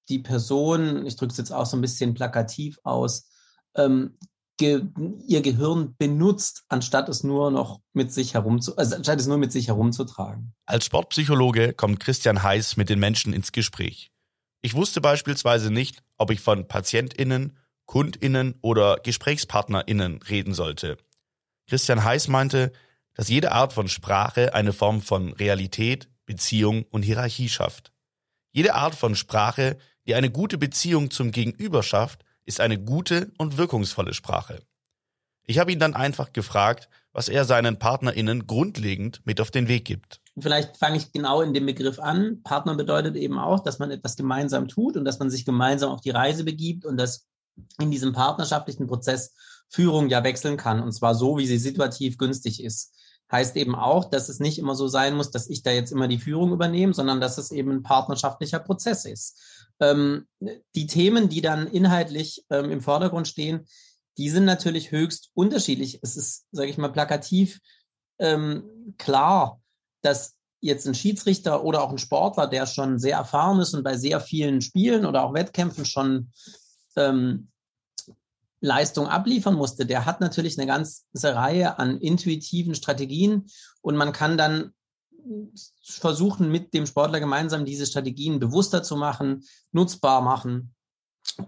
die Person, ich drücke es jetzt auch so ein bisschen plakativ aus, ähm, ge ihr Gehirn benutzt, anstatt es nur noch mit sich herumzu, also anstatt es nur mit sich herumzutragen. Als Sportpsychologe kommt Christian Heiß mit den Menschen ins Gespräch. Ich wusste beispielsweise nicht, ob ich von PatientInnen, KundInnen oder GesprächspartnerInnen reden sollte. Christian Heiß meinte, dass jede Art von Sprache eine Form von Realität, Beziehung und Hierarchie schafft. Jede Art von Sprache, die eine gute Beziehung zum Gegenüber schafft, ist eine gute und wirkungsvolle Sprache. Ich habe ihn dann einfach gefragt, was er seinen PartnerInnen grundlegend mit auf den Weg gibt. Vielleicht fange ich genau in dem Begriff an. Partner bedeutet eben auch, dass man etwas gemeinsam tut und dass man sich gemeinsam auf die Reise begibt und dass in diesem partnerschaftlichen Prozess Führung ja wechseln kann und zwar so, wie sie situativ günstig ist. Heißt eben auch, dass es nicht immer so sein muss, dass ich da jetzt immer die Führung übernehme, sondern dass es eben ein partnerschaftlicher Prozess ist. Ähm, die Themen, die dann inhaltlich ähm, im Vordergrund stehen, die sind natürlich höchst unterschiedlich. Es ist, sage ich mal, plakativ ähm, klar, dass jetzt ein Schiedsrichter oder auch ein Sportler, der schon sehr erfahren ist und bei sehr vielen Spielen oder auch Wettkämpfen schon ähm, Leistung abliefern musste, der hat natürlich eine ganze Reihe an intuitiven Strategien und man kann dann versuchen, mit dem Sportler gemeinsam diese Strategien bewusster zu machen, nutzbar machen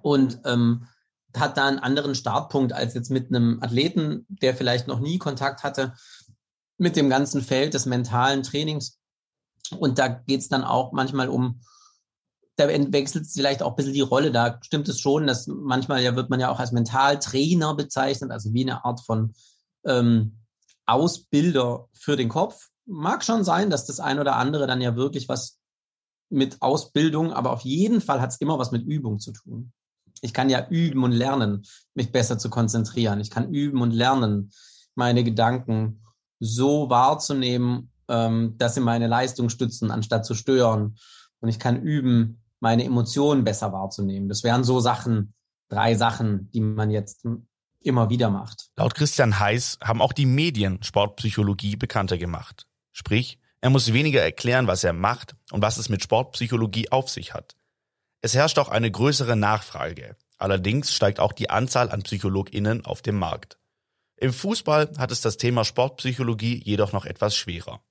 und ähm, hat da einen anderen Startpunkt als jetzt mit einem Athleten, der vielleicht noch nie Kontakt hatte mit dem ganzen Feld des mentalen Trainings. Und da geht es dann auch manchmal um, da wechselt vielleicht auch ein bisschen die Rolle. Da stimmt es schon, dass manchmal ja wird man ja auch als Mentaltrainer bezeichnet, also wie eine Art von ähm, Ausbilder für den Kopf mag schon sein, dass das ein oder andere dann ja wirklich was mit Ausbildung, aber auf jeden Fall hat es immer was mit Übung zu tun. Ich kann ja üben und lernen, mich besser zu konzentrieren. Ich kann üben und lernen, meine Gedanken so wahrzunehmen, ähm, dass sie meine Leistung stützen, anstatt zu stören. Und ich kann üben, meine Emotionen besser wahrzunehmen. Das wären so Sachen, drei Sachen, die man jetzt immer wieder macht. Laut Christian Heiß haben auch die Medien Sportpsychologie bekannter gemacht. Sprich, er muss weniger erklären, was er macht und was es mit Sportpsychologie auf sich hat. Es herrscht auch eine größere Nachfrage. Allerdings steigt auch die Anzahl an PsychologInnen auf dem Markt. Im Fußball hat es das Thema Sportpsychologie jedoch noch etwas schwerer.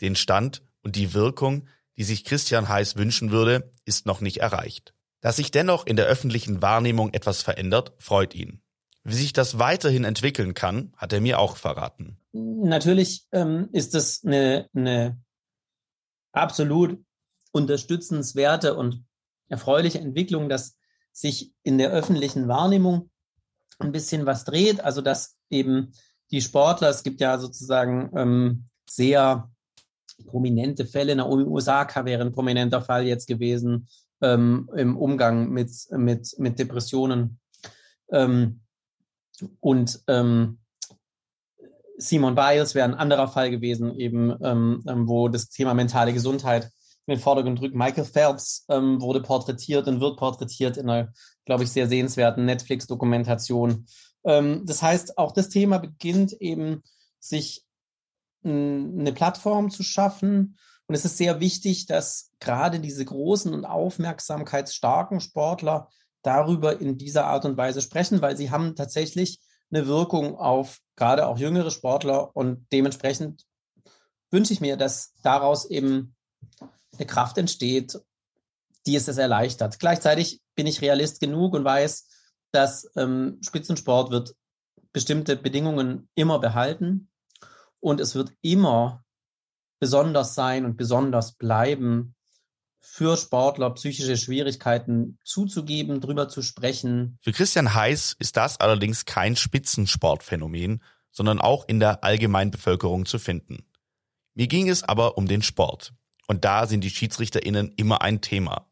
Den Stand und die Wirkung, die sich Christian Heiß wünschen würde, ist noch nicht erreicht. Dass sich dennoch in der öffentlichen Wahrnehmung etwas verändert, freut ihn. Wie sich das weiterhin entwickeln kann, hat er mir auch verraten. Natürlich ähm, ist es eine, eine absolut unterstützenswerte und erfreuliche Entwicklung, dass sich in der öffentlichen Wahrnehmung ein bisschen was dreht. Also dass eben die Sportler, es gibt ja sozusagen ähm, sehr prominente Fälle. Der Osaka wäre ein prominenter Fall jetzt gewesen ähm, im Umgang mit, mit, mit Depressionen. Ähm, und ähm, Simon Biles wäre ein anderer Fall gewesen, eben ähm, ähm, wo das Thema mentale Gesundheit in den Vordergrund rückt. Michael Phelps ähm, wurde porträtiert und wird porträtiert in einer, glaube ich, sehr sehenswerten Netflix-Dokumentation. Ähm, das heißt, auch das Thema beginnt eben, sich eine Plattform zu schaffen Und es ist sehr wichtig, dass gerade diese großen und aufmerksamkeitsstarken Sportler darüber in dieser Art und Weise sprechen, weil sie haben tatsächlich eine Wirkung auf gerade auch jüngere Sportler und dementsprechend wünsche ich mir, dass daraus eben eine Kraft entsteht, die es erleichtert. Gleichzeitig bin ich Realist genug und weiß, dass ähm, Spitzensport wird bestimmte Bedingungen immer behalten und es wird immer besonders sein und besonders bleiben, für Sportler psychische Schwierigkeiten zuzugeben, drüber zu sprechen. Für Christian Heiß ist das allerdings kein Spitzensportphänomen, sondern auch in der allgemeinen Bevölkerung zu finden. Mir ging es aber um den Sport. Und da sind die SchiedsrichterInnen immer ein Thema.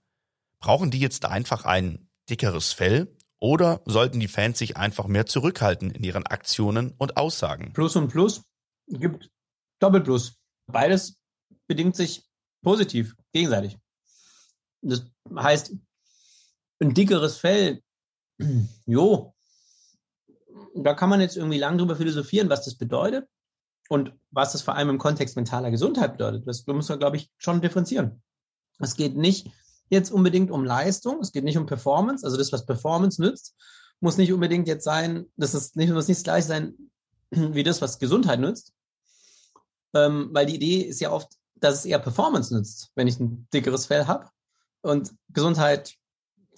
Brauchen die jetzt einfach ein dickeres Fell? Oder sollten die Fans sich einfach mehr zurückhalten in ihren Aktionen und Aussagen? Plus und Plus gibt Doppelplus. Beides bedingt sich positiv, gegenseitig. Das heißt, ein dickeres Fell, jo, da kann man jetzt irgendwie lang drüber philosophieren, was das bedeutet und was das vor allem im Kontext mentaler Gesundheit bedeutet. Das muss man, glaube ich, schon differenzieren. Es geht nicht jetzt unbedingt um Leistung, es geht nicht um Performance, also das, was Performance nützt, muss nicht unbedingt jetzt sein, das ist nicht, muss nicht gleich sein wie das, was Gesundheit nützt. Ähm, weil die Idee ist ja oft, dass es eher Performance nützt, wenn ich ein dickeres Fell habe. Und Gesundheit,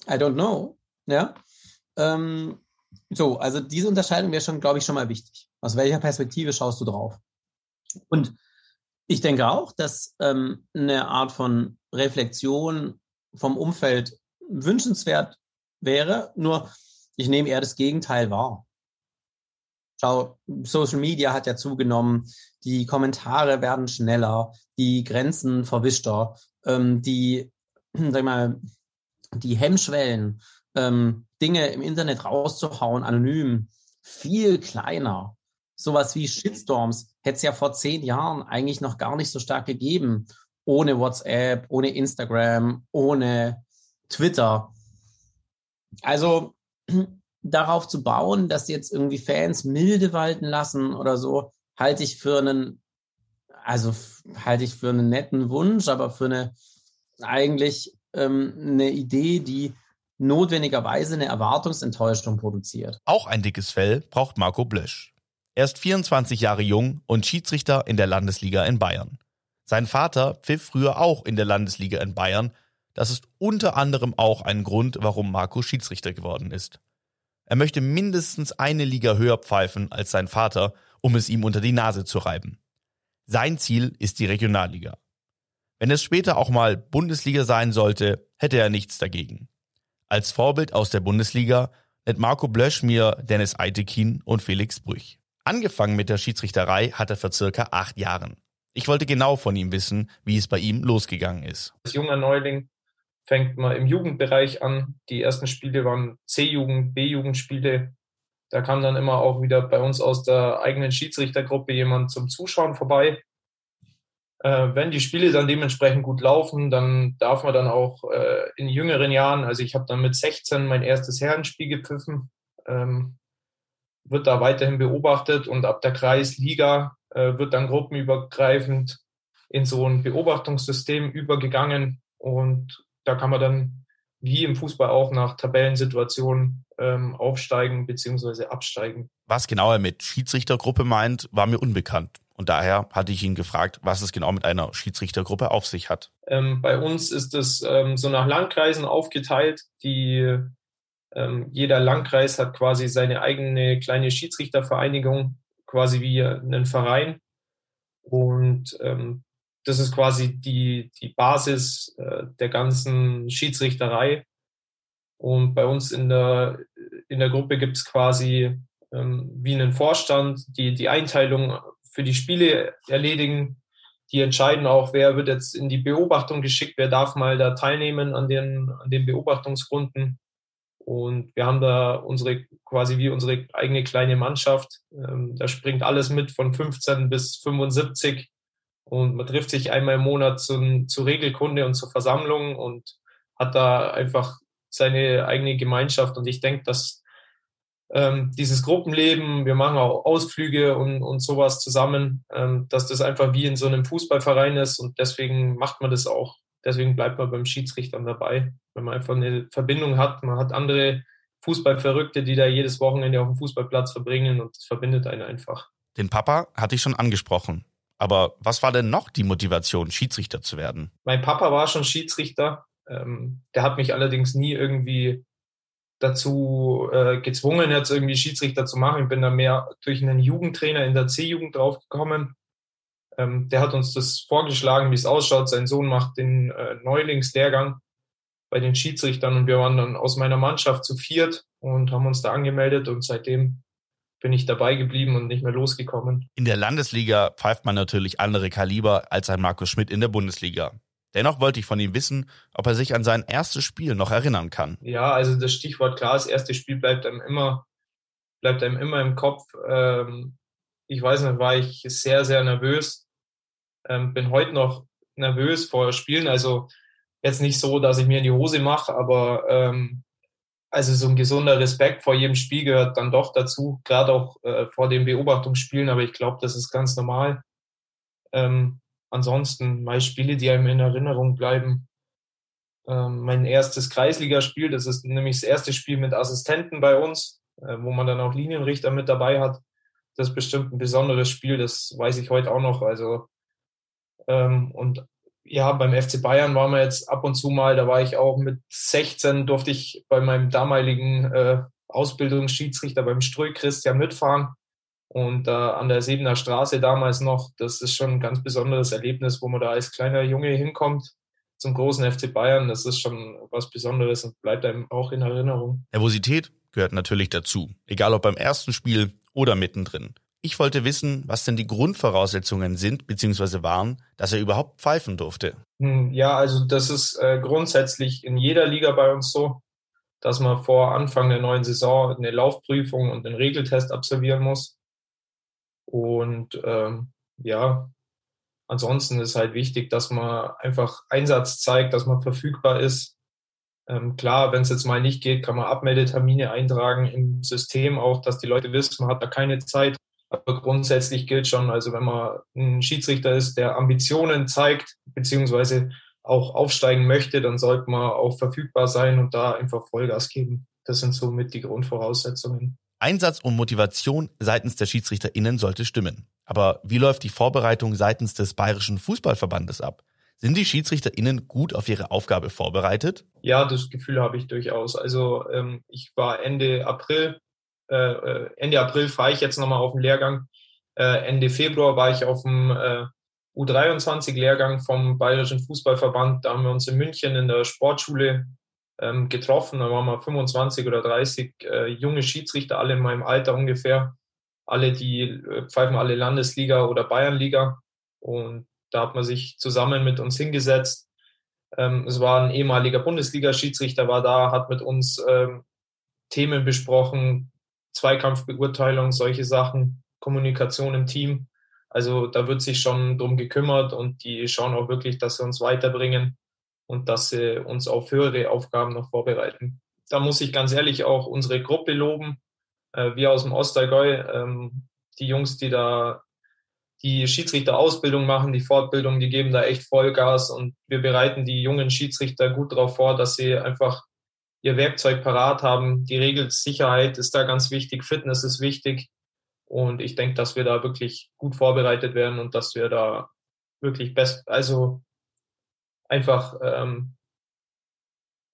I don't know. Ja. Ähm, so, also diese Unterscheidung wäre schon, glaube ich, schon mal wichtig. Aus welcher Perspektive schaust du drauf? Und ich denke auch, dass ähm, eine Art von Reflexion vom Umfeld wünschenswert wäre. Nur ich nehme eher das Gegenteil wahr. Schau, Social Media hat ja zugenommen, die Kommentare werden schneller, die Grenzen verwischter, ähm, die, sag mal, die Hemmschwellen, ähm, Dinge im Internet rauszuhauen, anonym, viel kleiner. Sowas wie Shitstorms hätte es ja vor zehn Jahren eigentlich noch gar nicht so stark gegeben. Ohne WhatsApp, ohne Instagram, ohne Twitter. Also darauf zu bauen, dass jetzt irgendwie Fans milde walten lassen oder so, halte ich für einen, also halte ich für einen netten Wunsch, aber für eine eigentlich ähm, eine Idee, die notwendigerweise eine Erwartungsenttäuschung produziert. Auch ein dickes Fell braucht Marco Blösch. Er ist 24 Jahre jung und Schiedsrichter in der Landesliga in Bayern. Sein Vater pfiff früher auch in der Landesliga in Bayern. Das ist unter anderem auch ein Grund, warum Marco Schiedsrichter geworden ist. Er möchte mindestens eine Liga höher pfeifen als sein Vater, um es ihm unter die Nase zu reiben. Sein Ziel ist die Regionalliga. Wenn es später auch mal Bundesliga sein sollte, hätte er nichts dagegen. Als Vorbild aus der Bundesliga nennt Marco Blösch mir Dennis Eitekin und Felix Brüch. Angefangen mit der Schiedsrichterei hat er vor circa acht Jahren. Ich wollte genau von ihm wissen, wie es bei ihm losgegangen ist. Als junger Neuling fängt man im Jugendbereich an. Die ersten Spiele waren C-Jugend, B-Jugendspiele. Da kam dann immer auch wieder bei uns aus der eigenen Schiedsrichtergruppe jemand zum Zuschauen vorbei. Äh, wenn die Spiele dann dementsprechend gut laufen, dann darf man dann auch äh, in jüngeren Jahren, also ich habe dann mit 16 mein erstes Herrenspiel gepfiffen, ähm, wird da weiterhin beobachtet und ab der Kreisliga äh, wird dann gruppenübergreifend in so ein Beobachtungssystem übergegangen und da kann man dann wie im Fußball auch nach Tabellensituationen ähm, aufsteigen bzw. absteigen. Was genau er mit Schiedsrichtergruppe meint, war mir unbekannt. Und daher hatte ich ihn gefragt, was es genau mit einer Schiedsrichtergruppe auf sich hat. Ähm, bei uns ist es ähm, so nach Landkreisen aufgeteilt. Die, ähm, jeder Landkreis hat quasi seine eigene kleine Schiedsrichtervereinigung, quasi wie einen Verein. Und ähm, das ist quasi die, die Basis äh, der ganzen Schiedsrichterei. Und bei uns in der, in der Gruppe gibt es quasi ähm, wie einen Vorstand, die die Einteilung für die Spiele erledigen. Die entscheiden auch, wer wird jetzt in die Beobachtung geschickt, wer darf mal da teilnehmen an den, an den Beobachtungsrunden. Und wir haben da unsere, quasi wie unsere eigene kleine Mannschaft. Ähm, da springt alles mit von 15 bis 75 und man trifft sich einmal im Monat zum, zur Regelkunde und zur Versammlung und hat da einfach seine eigene Gemeinschaft. Und ich denke, dass ähm, dieses Gruppenleben, wir machen auch Ausflüge und, und sowas zusammen, ähm, dass das einfach wie in so einem Fußballverein ist und deswegen macht man das auch. Deswegen bleibt man beim Schiedsrichtern dabei, wenn man einfach eine Verbindung hat. Man hat andere Fußballverrückte, die da jedes Wochenende auf dem Fußballplatz verbringen und das verbindet einen einfach. Den Papa hatte ich schon angesprochen. Aber was war denn noch die Motivation, Schiedsrichter zu werden? Mein Papa war schon Schiedsrichter. Ähm, der hat mich allerdings nie irgendwie dazu äh, gezwungen, jetzt irgendwie Schiedsrichter zu machen. Ich bin da mehr durch einen Jugendtrainer in der C-Jugend draufgekommen. Ähm, der hat uns das vorgeschlagen, wie es ausschaut. Sein Sohn macht den äh, Neulingslehrgang bei den Schiedsrichtern und wir waren dann aus meiner Mannschaft zu viert und haben uns da angemeldet und seitdem bin ich dabei geblieben und nicht mehr losgekommen. In der Landesliga pfeift man natürlich andere Kaliber als ein Markus Schmidt in der Bundesliga. Dennoch wollte ich von ihm wissen, ob er sich an sein erstes Spiel noch erinnern kann. Ja, also das Stichwort klar, das erste Spiel bleibt einem immer, bleibt einem immer im Kopf. Ähm, ich weiß nicht, war ich sehr, sehr nervös. Ähm, bin heute noch nervös vor Spielen. Also jetzt nicht so, dass ich mir in die Hose mache, aber ähm, also so ein gesunder Respekt vor jedem Spiel gehört dann doch dazu, gerade auch äh, vor den Beobachtungsspielen, aber ich glaube, das ist ganz normal. Ähm, ansonsten, meine Spiele, die einem in Erinnerung bleiben. Ähm, mein erstes Kreisligaspiel, das ist nämlich das erste Spiel mit Assistenten bei uns, äh, wo man dann auch Linienrichter mit dabei hat. Das ist bestimmt ein besonderes Spiel, das weiß ich heute auch noch. Also ähm, und ja, beim FC Bayern waren wir jetzt ab und zu mal, da war ich auch mit 16, durfte ich bei meinem damaligen äh, Ausbildungsschiedsrichter beim Ströh Christian mitfahren. Und äh, an der Sebener Straße damals noch, das ist schon ein ganz besonderes Erlebnis, wo man da als kleiner Junge hinkommt zum großen FC Bayern. Das ist schon was Besonderes und bleibt einem auch in Erinnerung. Nervosität gehört natürlich dazu, egal ob beim ersten Spiel oder mittendrin. Ich wollte wissen, was denn die Grundvoraussetzungen sind bzw. waren, dass er überhaupt pfeifen durfte. Hm, ja, also das ist äh, grundsätzlich in jeder Liga bei uns so, dass man vor Anfang der neuen Saison eine Laufprüfung und einen Regeltest absolvieren muss. Und ähm, ja, ansonsten ist halt wichtig, dass man einfach Einsatz zeigt, dass man verfügbar ist. Ähm, klar, wenn es jetzt mal nicht geht, kann man Abmeldetermine eintragen im System auch, dass die Leute wissen, man hat da keine Zeit. Aber grundsätzlich gilt schon, also wenn man ein Schiedsrichter ist, der Ambitionen zeigt, beziehungsweise auch aufsteigen möchte, dann sollte man auch verfügbar sein und da einfach Vollgas geben. Das sind somit die Grundvoraussetzungen. Einsatz und Motivation seitens der SchiedsrichterInnen sollte stimmen. Aber wie läuft die Vorbereitung seitens des Bayerischen Fußballverbandes ab? Sind die SchiedsrichterInnen gut auf ihre Aufgabe vorbereitet? Ja, das Gefühl habe ich durchaus. Also ähm, ich war Ende April äh, äh, Ende April fahre ich jetzt nochmal auf den Lehrgang. Äh, Ende Februar war ich auf dem äh, U23-Lehrgang vom Bayerischen Fußballverband. Da haben wir uns in München in der Sportschule ähm, getroffen. Da waren wir 25 oder 30 äh, junge Schiedsrichter, alle in meinem Alter ungefähr. Alle, die äh, pfeifen alle Landesliga oder Bayernliga. Und da hat man sich zusammen mit uns hingesetzt. Ähm, es war ein ehemaliger Bundesliga-Schiedsrichter, war da, hat mit uns ähm, Themen besprochen, Zweikampfbeurteilung, solche Sachen, Kommunikation im Team. Also da wird sich schon drum gekümmert und die schauen auch wirklich, dass sie uns weiterbringen und dass sie uns auf höhere Aufgaben noch vorbereiten. Da muss ich ganz ehrlich auch unsere Gruppe loben. Äh, wir aus dem Ostallgäu, ähm, die Jungs, die da die Schiedsrichterausbildung machen, die Fortbildung, die geben da echt Vollgas und wir bereiten die jungen Schiedsrichter gut darauf vor, dass sie einfach ihr Werkzeug parat haben. Die Regelsicherheit ist da ganz wichtig, Fitness ist wichtig. Und ich denke, dass wir da wirklich gut vorbereitet werden und dass wir da wirklich best, also einfach ähm,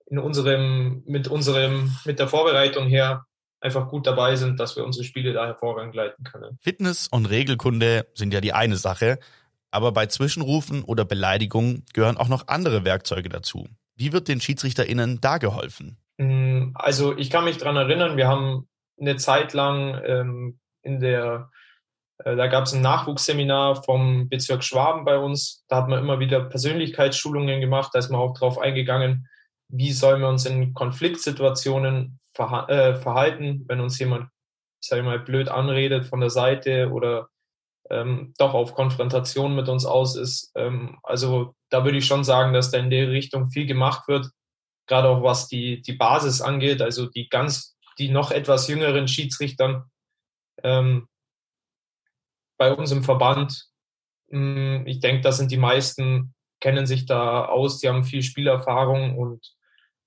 in unserem, mit unserem, mit der Vorbereitung her einfach gut dabei sind, dass wir unsere Spiele da hervorragend leiten können. Fitness und Regelkunde sind ja die eine Sache, aber bei Zwischenrufen oder Beleidigungen gehören auch noch andere Werkzeuge dazu. Wie wird den SchiedsrichterInnen da geholfen? Mm, also ich kann mich dran erinnern, wir haben eine Zeit lang ähm, in der, da gab es ein Nachwuchsseminar vom Bezirk Schwaben bei uns. Da hat man immer wieder Persönlichkeitsschulungen gemacht, da ist man auch darauf eingegangen, wie sollen wir uns in Konfliktsituationen verha äh, verhalten, wenn uns jemand, sag ich mal, blöd anredet von der Seite oder ähm, doch auf Konfrontation mit uns aus ist. Ähm, also da würde ich schon sagen, dass da in der Richtung viel gemacht wird, gerade auch was die, die Basis angeht, also die ganz die noch etwas jüngeren Schiedsrichtern ähm, bei uns im Verband. Hm, ich denke, das sind die meisten, kennen sich da aus, die haben viel Spielerfahrung und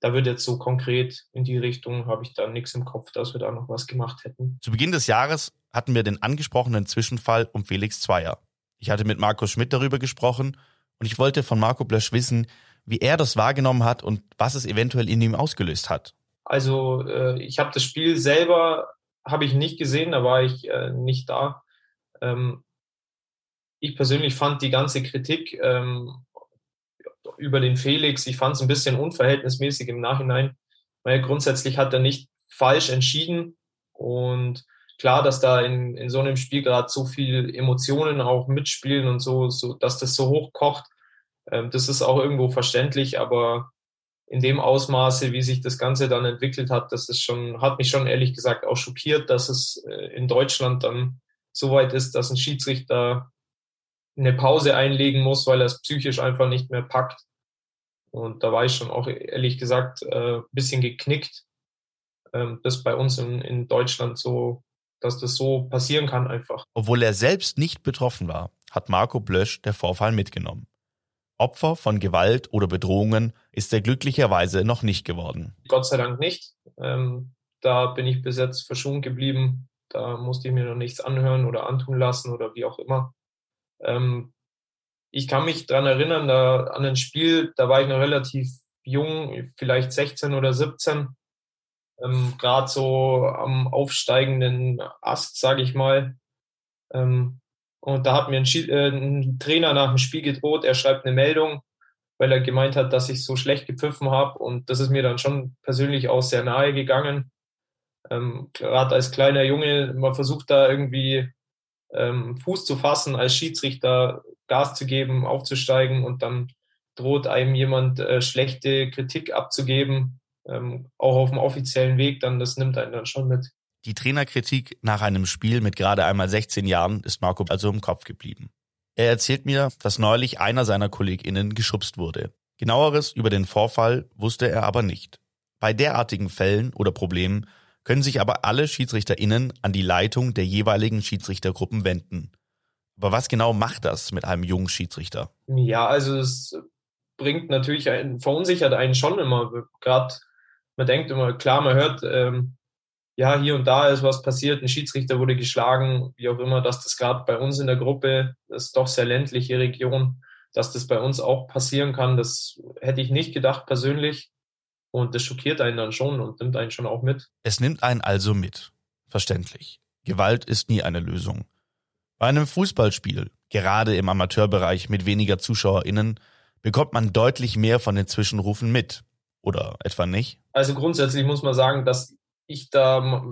da wird jetzt so konkret in die Richtung, habe ich da nichts im Kopf, dass wir da noch was gemacht hätten. Zu Beginn des Jahres hatten wir den angesprochenen Zwischenfall um Felix Zweier. Ich hatte mit Markus Schmidt darüber gesprochen und ich wollte von Marco Blösch wissen, wie er das wahrgenommen hat und was es eventuell in ihm ausgelöst hat. Also äh, ich habe das Spiel selber habe ich nicht gesehen, da war ich äh, nicht da. Ähm, ich persönlich fand die ganze Kritik ähm, über den Felix, ich fand es ein bisschen unverhältnismäßig im Nachhinein, weil grundsätzlich hat er nicht falsch entschieden. Und klar, dass da in, in so einem Spiel gerade so viel Emotionen auch mitspielen und so, so dass das so hoch kocht, ähm, das ist auch irgendwo verständlich, aber in dem Ausmaße, wie sich das Ganze dann entwickelt hat, das ist schon, hat mich schon ehrlich gesagt auch schockiert, dass es äh, in Deutschland dann so weit ist, dass ein Schiedsrichter eine Pause einlegen muss, weil er es psychisch einfach nicht mehr packt. Und da war ich schon auch ehrlich gesagt äh, ein bisschen geknickt, ähm, dass bei uns in, in Deutschland so, dass das so passieren kann einfach. Obwohl er selbst nicht betroffen war, hat Marco Blösch der Vorfall mitgenommen. Opfer von Gewalt oder Bedrohungen ist er glücklicherweise noch nicht geworden. Gott sei Dank nicht. Ähm, da bin ich bis jetzt verschont geblieben. Da musste ich mir noch nichts anhören oder antun lassen oder wie auch immer. Ähm, ich kann mich dran erinnern, da an ein Spiel, da war ich noch relativ jung, vielleicht 16 oder 17, ähm, gerade so am aufsteigenden Ast, sage ich mal. Ähm, und da hat mir ein, äh, ein, Trainer nach dem Spiel gedroht, er schreibt eine Meldung, weil er gemeint hat, dass ich so schlecht gepfiffen habe. Und das ist mir dann schon persönlich auch sehr nahe gegangen. Ähm, gerade als kleiner Junge, man versucht da irgendwie ähm, Fuß zu fassen, als Schiedsrichter Gas zu geben, aufzusteigen und dann droht einem jemand äh, schlechte Kritik abzugeben, ähm, auch auf dem offiziellen Weg, dann das nimmt einen dann schon mit. Die Trainerkritik nach einem Spiel mit gerade einmal 16 Jahren ist Marco also im Kopf geblieben. Er erzählt mir, dass neulich einer seiner KollegInnen geschubst wurde. Genaueres über den Vorfall wusste er aber nicht. Bei derartigen Fällen oder Problemen können sich aber alle SchiedsrichterInnen an die Leitung der jeweiligen Schiedsrichtergruppen wenden. Aber was genau macht das mit einem jungen Schiedsrichter? Ja, also es bringt natürlich einen, verunsichert einen schon immer. Gerade man denkt immer, klar, man hört, ähm, ja, hier und da ist was passiert, ein Schiedsrichter wurde geschlagen, wie auch immer, dass das gerade bei uns in der Gruppe, das ist doch sehr ländliche Region, dass das bei uns auch passieren kann, das hätte ich nicht gedacht persönlich. Und das schockiert einen dann schon und nimmt einen schon auch mit. Es nimmt einen also mit. Verständlich. Gewalt ist nie eine Lösung. Bei einem Fußballspiel, gerade im Amateurbereich mit weniger ZuschauerInnen, bekommt man deutlich mehr von den Zwischenrufen mit. Oder etwa nicht? Also grundsätzlich muss man sagen, dass ich da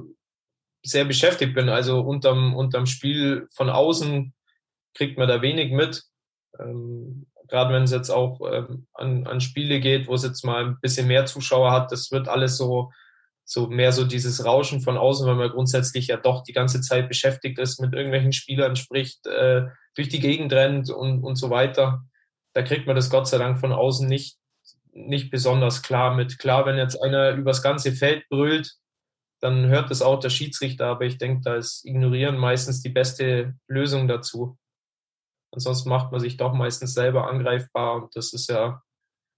sehr beschäftigt bin. Also unterm, unterm Spiel von außen kriegt man da wenig mit. Ähm, gerade wenn es jetzt auch ähm, an, an Spiele geht, wo es jetzt mal ein bisschen mehr Zuschauer hat, das wird alles so, so mehr so dieses Rauschen von außen, weil man grundsätzlich ja doch die ganze Zeit beschäftigt ist, mit irgendwelchen Spielern spricht, äh, durch die Gegend rennt und, und so weiter. Da kriegt man das Gott sei Dank von außen nicht, nicht besonders klar mit. Klar, wenn jetzt einer übers ganze Feld brüllt, dann hört es auch der Schiedsrichter, aber ich denke, da ist Ignorieren meistens die beste Lösung dazu. Ansonsten macht man sich doch meistens selber angreifbar und das ist ja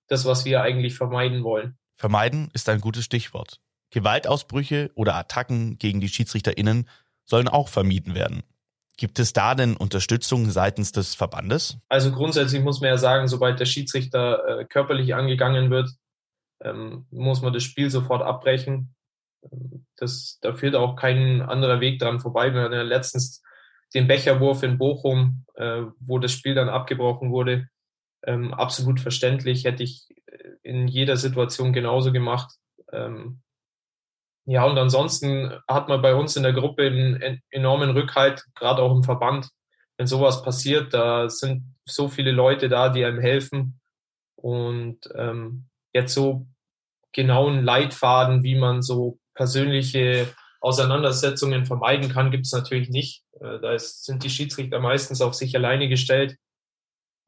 das, was wir eigentlich vermeiden wollen. Vermeiden ist ein gutes Stichwort. Gewaltausbrüche oder Attacken gegen die SchiedsrichterInnen sollen auch vermieden werden. Gibt es da denn Unterstützung seitens des Verbandes? Also grundsätzlich muss man ja sagen, sobald der Schiedsrichter äh, körperlich angegangen wird, ähm, muss man das Spiel sofort abbrechen. Das, da führt auch kein anderer Weg dran vorbei. Wir hatten ja letztens den Becherwurf in Bochum, äh, wo das Spiel dann abgebrochen wurde. Ähm, absolut verständlich, hätte ich in jeder Situation genauso gemacht. Ähm, ja, und ansonsten hat man bei uns in der Gruppe einen enormen Rückhalt, gerade auch im Verband. Wenn sowas passiert, da sind so viele Leute da, die einem helfen. Und ähm, jetzt so genauen Leitfaden, wie man so persönliche Auseinandersetzungen vermeiden kann, gibt es natürlich nicht. Äh, da ist, sind die Schiedsrichter meistens auf sich alleine gestellt.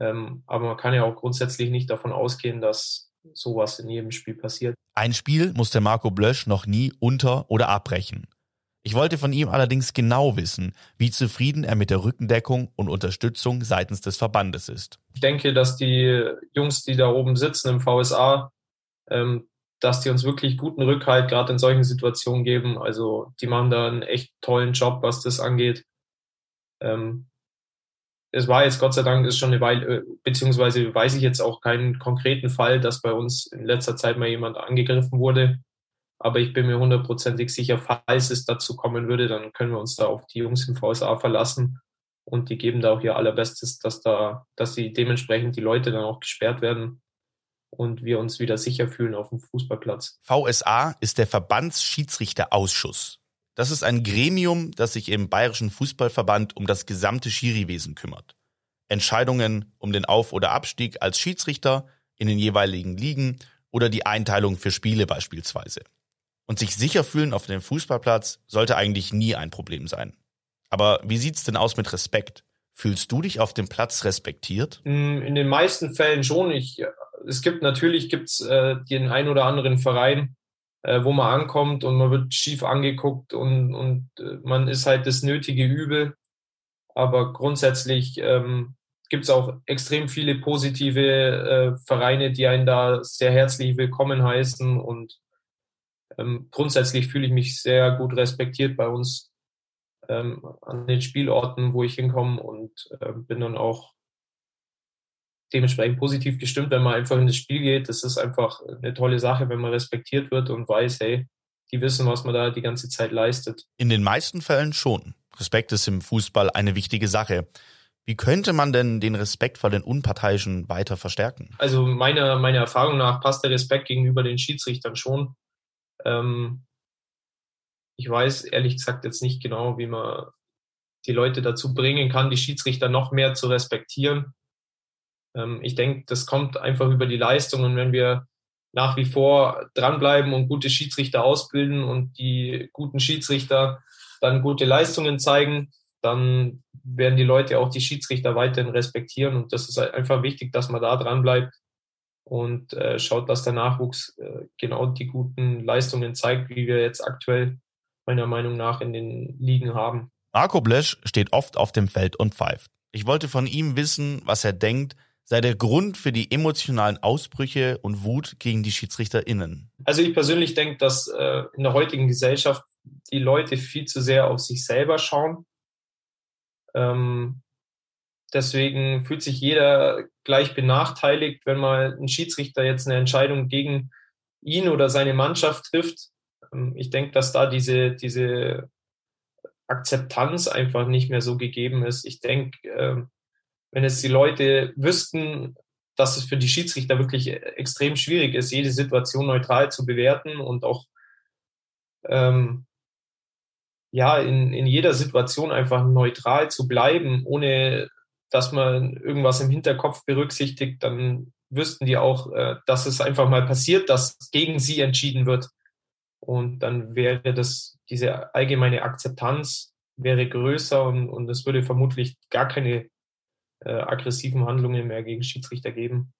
Ähm, aber man kann ja auch grundsätzlich nicht davon ausgehen, dass, sowas in jedem Spiel passiert. Ein Spiel musste Marco Blösch noch nie unter- oder abbrechen. Ich wollte von ihm allerdings genau wissen, wie zufrieden er mit der Rückendeckung und Unterstützung seitens des Verbandes ist. Ich denke, dass die Jungs, die da oben sitzen im VSA, ähm, dass die uns wirklich guten Rückhalt gerade in solchen Situationen geben. Also die machen da einen echt tollen Job, was das angeht. Ähm, es war jetzt Gott sei Dank ist schon eine Weile, äh, beziehungsweise weiß ich jetzt auch keinen konkreten Fall, dass bei uns in letzter Zeit mal jemand angegriffen wurde. Aber ich bin mir hundertprozentig sicher, falls es dazu kommen würde, dann können wir uns da auf die Jungs im VSA verlassen. Und die geben da auch ihr allerbestes, dass da, dass die dementsprechend die Leute dann auch gesperrt werden und wir uns wieder sicher fühlen auf dem Fußballplatz. VSA ist der Verbandsschiedsrichterausschuss. Das ist ein Gremium, das sich im Bayerischen Fußballverband um das gesamte Schiriwesen kümmert. Entscheidungen um den Auf- oder Abstieg als Schiedsrichter in den jeweiligen Ligen oder die Einteilung für Spiele beispielsweise. Und sich sicher fühlen auf dem Fußballplatz sollte eigentlich nie ein Problem sein. Aber wie sieht's denn aus mit Respekt? Fühlst du dich auf dem Platz respektiert? In den meisten Fällen schon. Ich, es gibt natürlich gibt's äh, den ein oder anderen Verein, äh, wo man ankommt und man wird schief angeguckt und, und äh, man ist halt das nötige Übel. Aber grundsätzlich ähm, gibt es auch extrem viele positive äh, Vereine, die einen da sehr herzlich willkommen heißen und ähm, grundsätzlich fühle ich mich sehr gut respektiert bei uns ähm, an den Spielorten, wo ich hinkomme und äh, bin dann auch dementsprechend positiv gestimmt, wenn man einfach in das Spiel geht. Das ist einfach eine tolle Sache, wenn man respektiert wird und weiß, hey, die wissen, was man da die ganze Zeit leistet. In den meisten Fällen schon. Respekt ist im Fußball eine wichtige Sache. Wie könnte man denn den Respekt vor den Unparteiischen weiter verstärken? Also meiner, meiner Erfahrung nach passt der Respekt gegenüber den Schiedsrichtern schon. Ähm, ich weiß ehrlich gesagt jetzt nicht genau, wie man die Leute dazu bringen kann, die Schiedsrichter noch mehr zu respektieren. Ähm, ich denke, das kommt einfach über die Leistung und wenn wir nach wie vor dranbleiben und gute Schiedsrichter ausbilden und die guten Schiedsrichter dann gute Leistungen zeigen, dann werden die Leute auch die Schiedsrichter weiterhin respektieren und das ist einfach wichtig, dass man da dranbleibt und äh, schaut, dass der Nachwuchs äh, genau die guten Leistungen zeigt, wie wir jetzt aktuell meiner Meinung nach in den Ligen haben. Marco Blesch steht oft auf dem Feld und pfeift. Ich wollte von ihm wissen, was er denkt, sei der Grund für die emotionalen Ausbrüche und Wut gegen die SchiedsrichterInnen. Also ich persönlich denke, dass äh, in der heutigen Gesellschaft die Leute viel zu sehr auf sich selber schauen. Ähm, deswegen fühlt sich jeder gleich benachteiligt, wenn mal ein Schiedsrichter jetzt eine Entscheidung gegen ihn oder seine Mannschaft trifft. Ähm, ich denke, dass da diese, diese Akzeptanz einfach nicht mehr so gegeben ist. Ich denke, ähm, wenn jetzt die Leute wüssten, dass es für die Schiedsrichter wirklich extrem schwierig ist, jede Situation neutral zu bewerten und auch ähm, ja in, in jeder Situation einfach neutral zu bleiben, ohne dass man irgendwas im Hinterkopf berücksichtigt, dann wüssten die auch, äh, dass es einfach mal passiert, dass gegen sie entschieden wird. Und dann wäre das, diese allgemeine Akzeptanz wäre größer und, und es würde vermutlich gar keine äh, aggressiven Handlungen mehr gegen Schiedsrichter geben.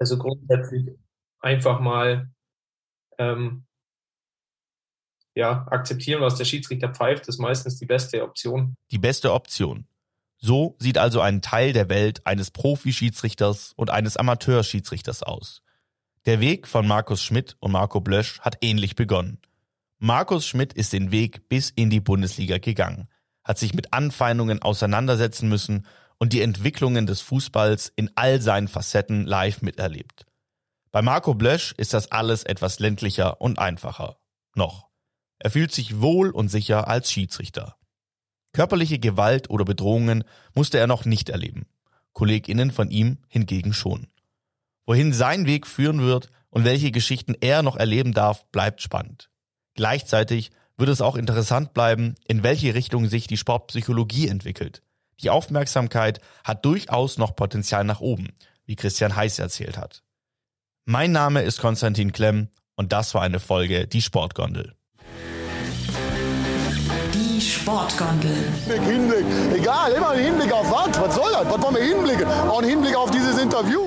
Also grundsätzlich einfach mal ähm, ja, akzeptieren, was der Schiedsrichter pfeift, ist meistens die beste Option. Die beste Option. So sieht also ein Teil der Welt eines Profi-Schiedsrichters und eines Amateurschiedsrichters aus. Der Weg von Markus Schmidt und Marco Blösch hat ähnlich begonnen. Markus Schmidt ist den Weg bis in die Bundesliga gegangen hat sich mit Anfeindungen auseinandersetzen müssen und die Entwicklungen des Fußballs in all seinen Facetten live miterlebt. Bei Marco Blösch ist das alles etwas ländlicher und einfacher. Noch. Er fühlt sich wohl und sicher als Schiedsrichter. Körperliche Gewalt oder Bedrohungen musste er noch nicht erleben. KollegInnen von ihm hingegen schon. Wohin sein Weg führen wird und welche Geschichten er noch erleben darf, bleibt spannend. Gleichzeitig wird es auch interessant bleiben, in welche Richtung sich die Sportpsychologie entwickelt. Die Aufmerksamkeit hat durchaus noch Potenzial nach oben, wie Christian Heiß erzählt hat. Mein Name ist Konstantin Klemm und das war eine Folge Die Sportgondel. Die Sportgondel. Hinblick, egal, immer ein Hinblick auf was? Was soll das? Was wollen wir hinblicken? Auch ein Hinblick auf dieses Interview.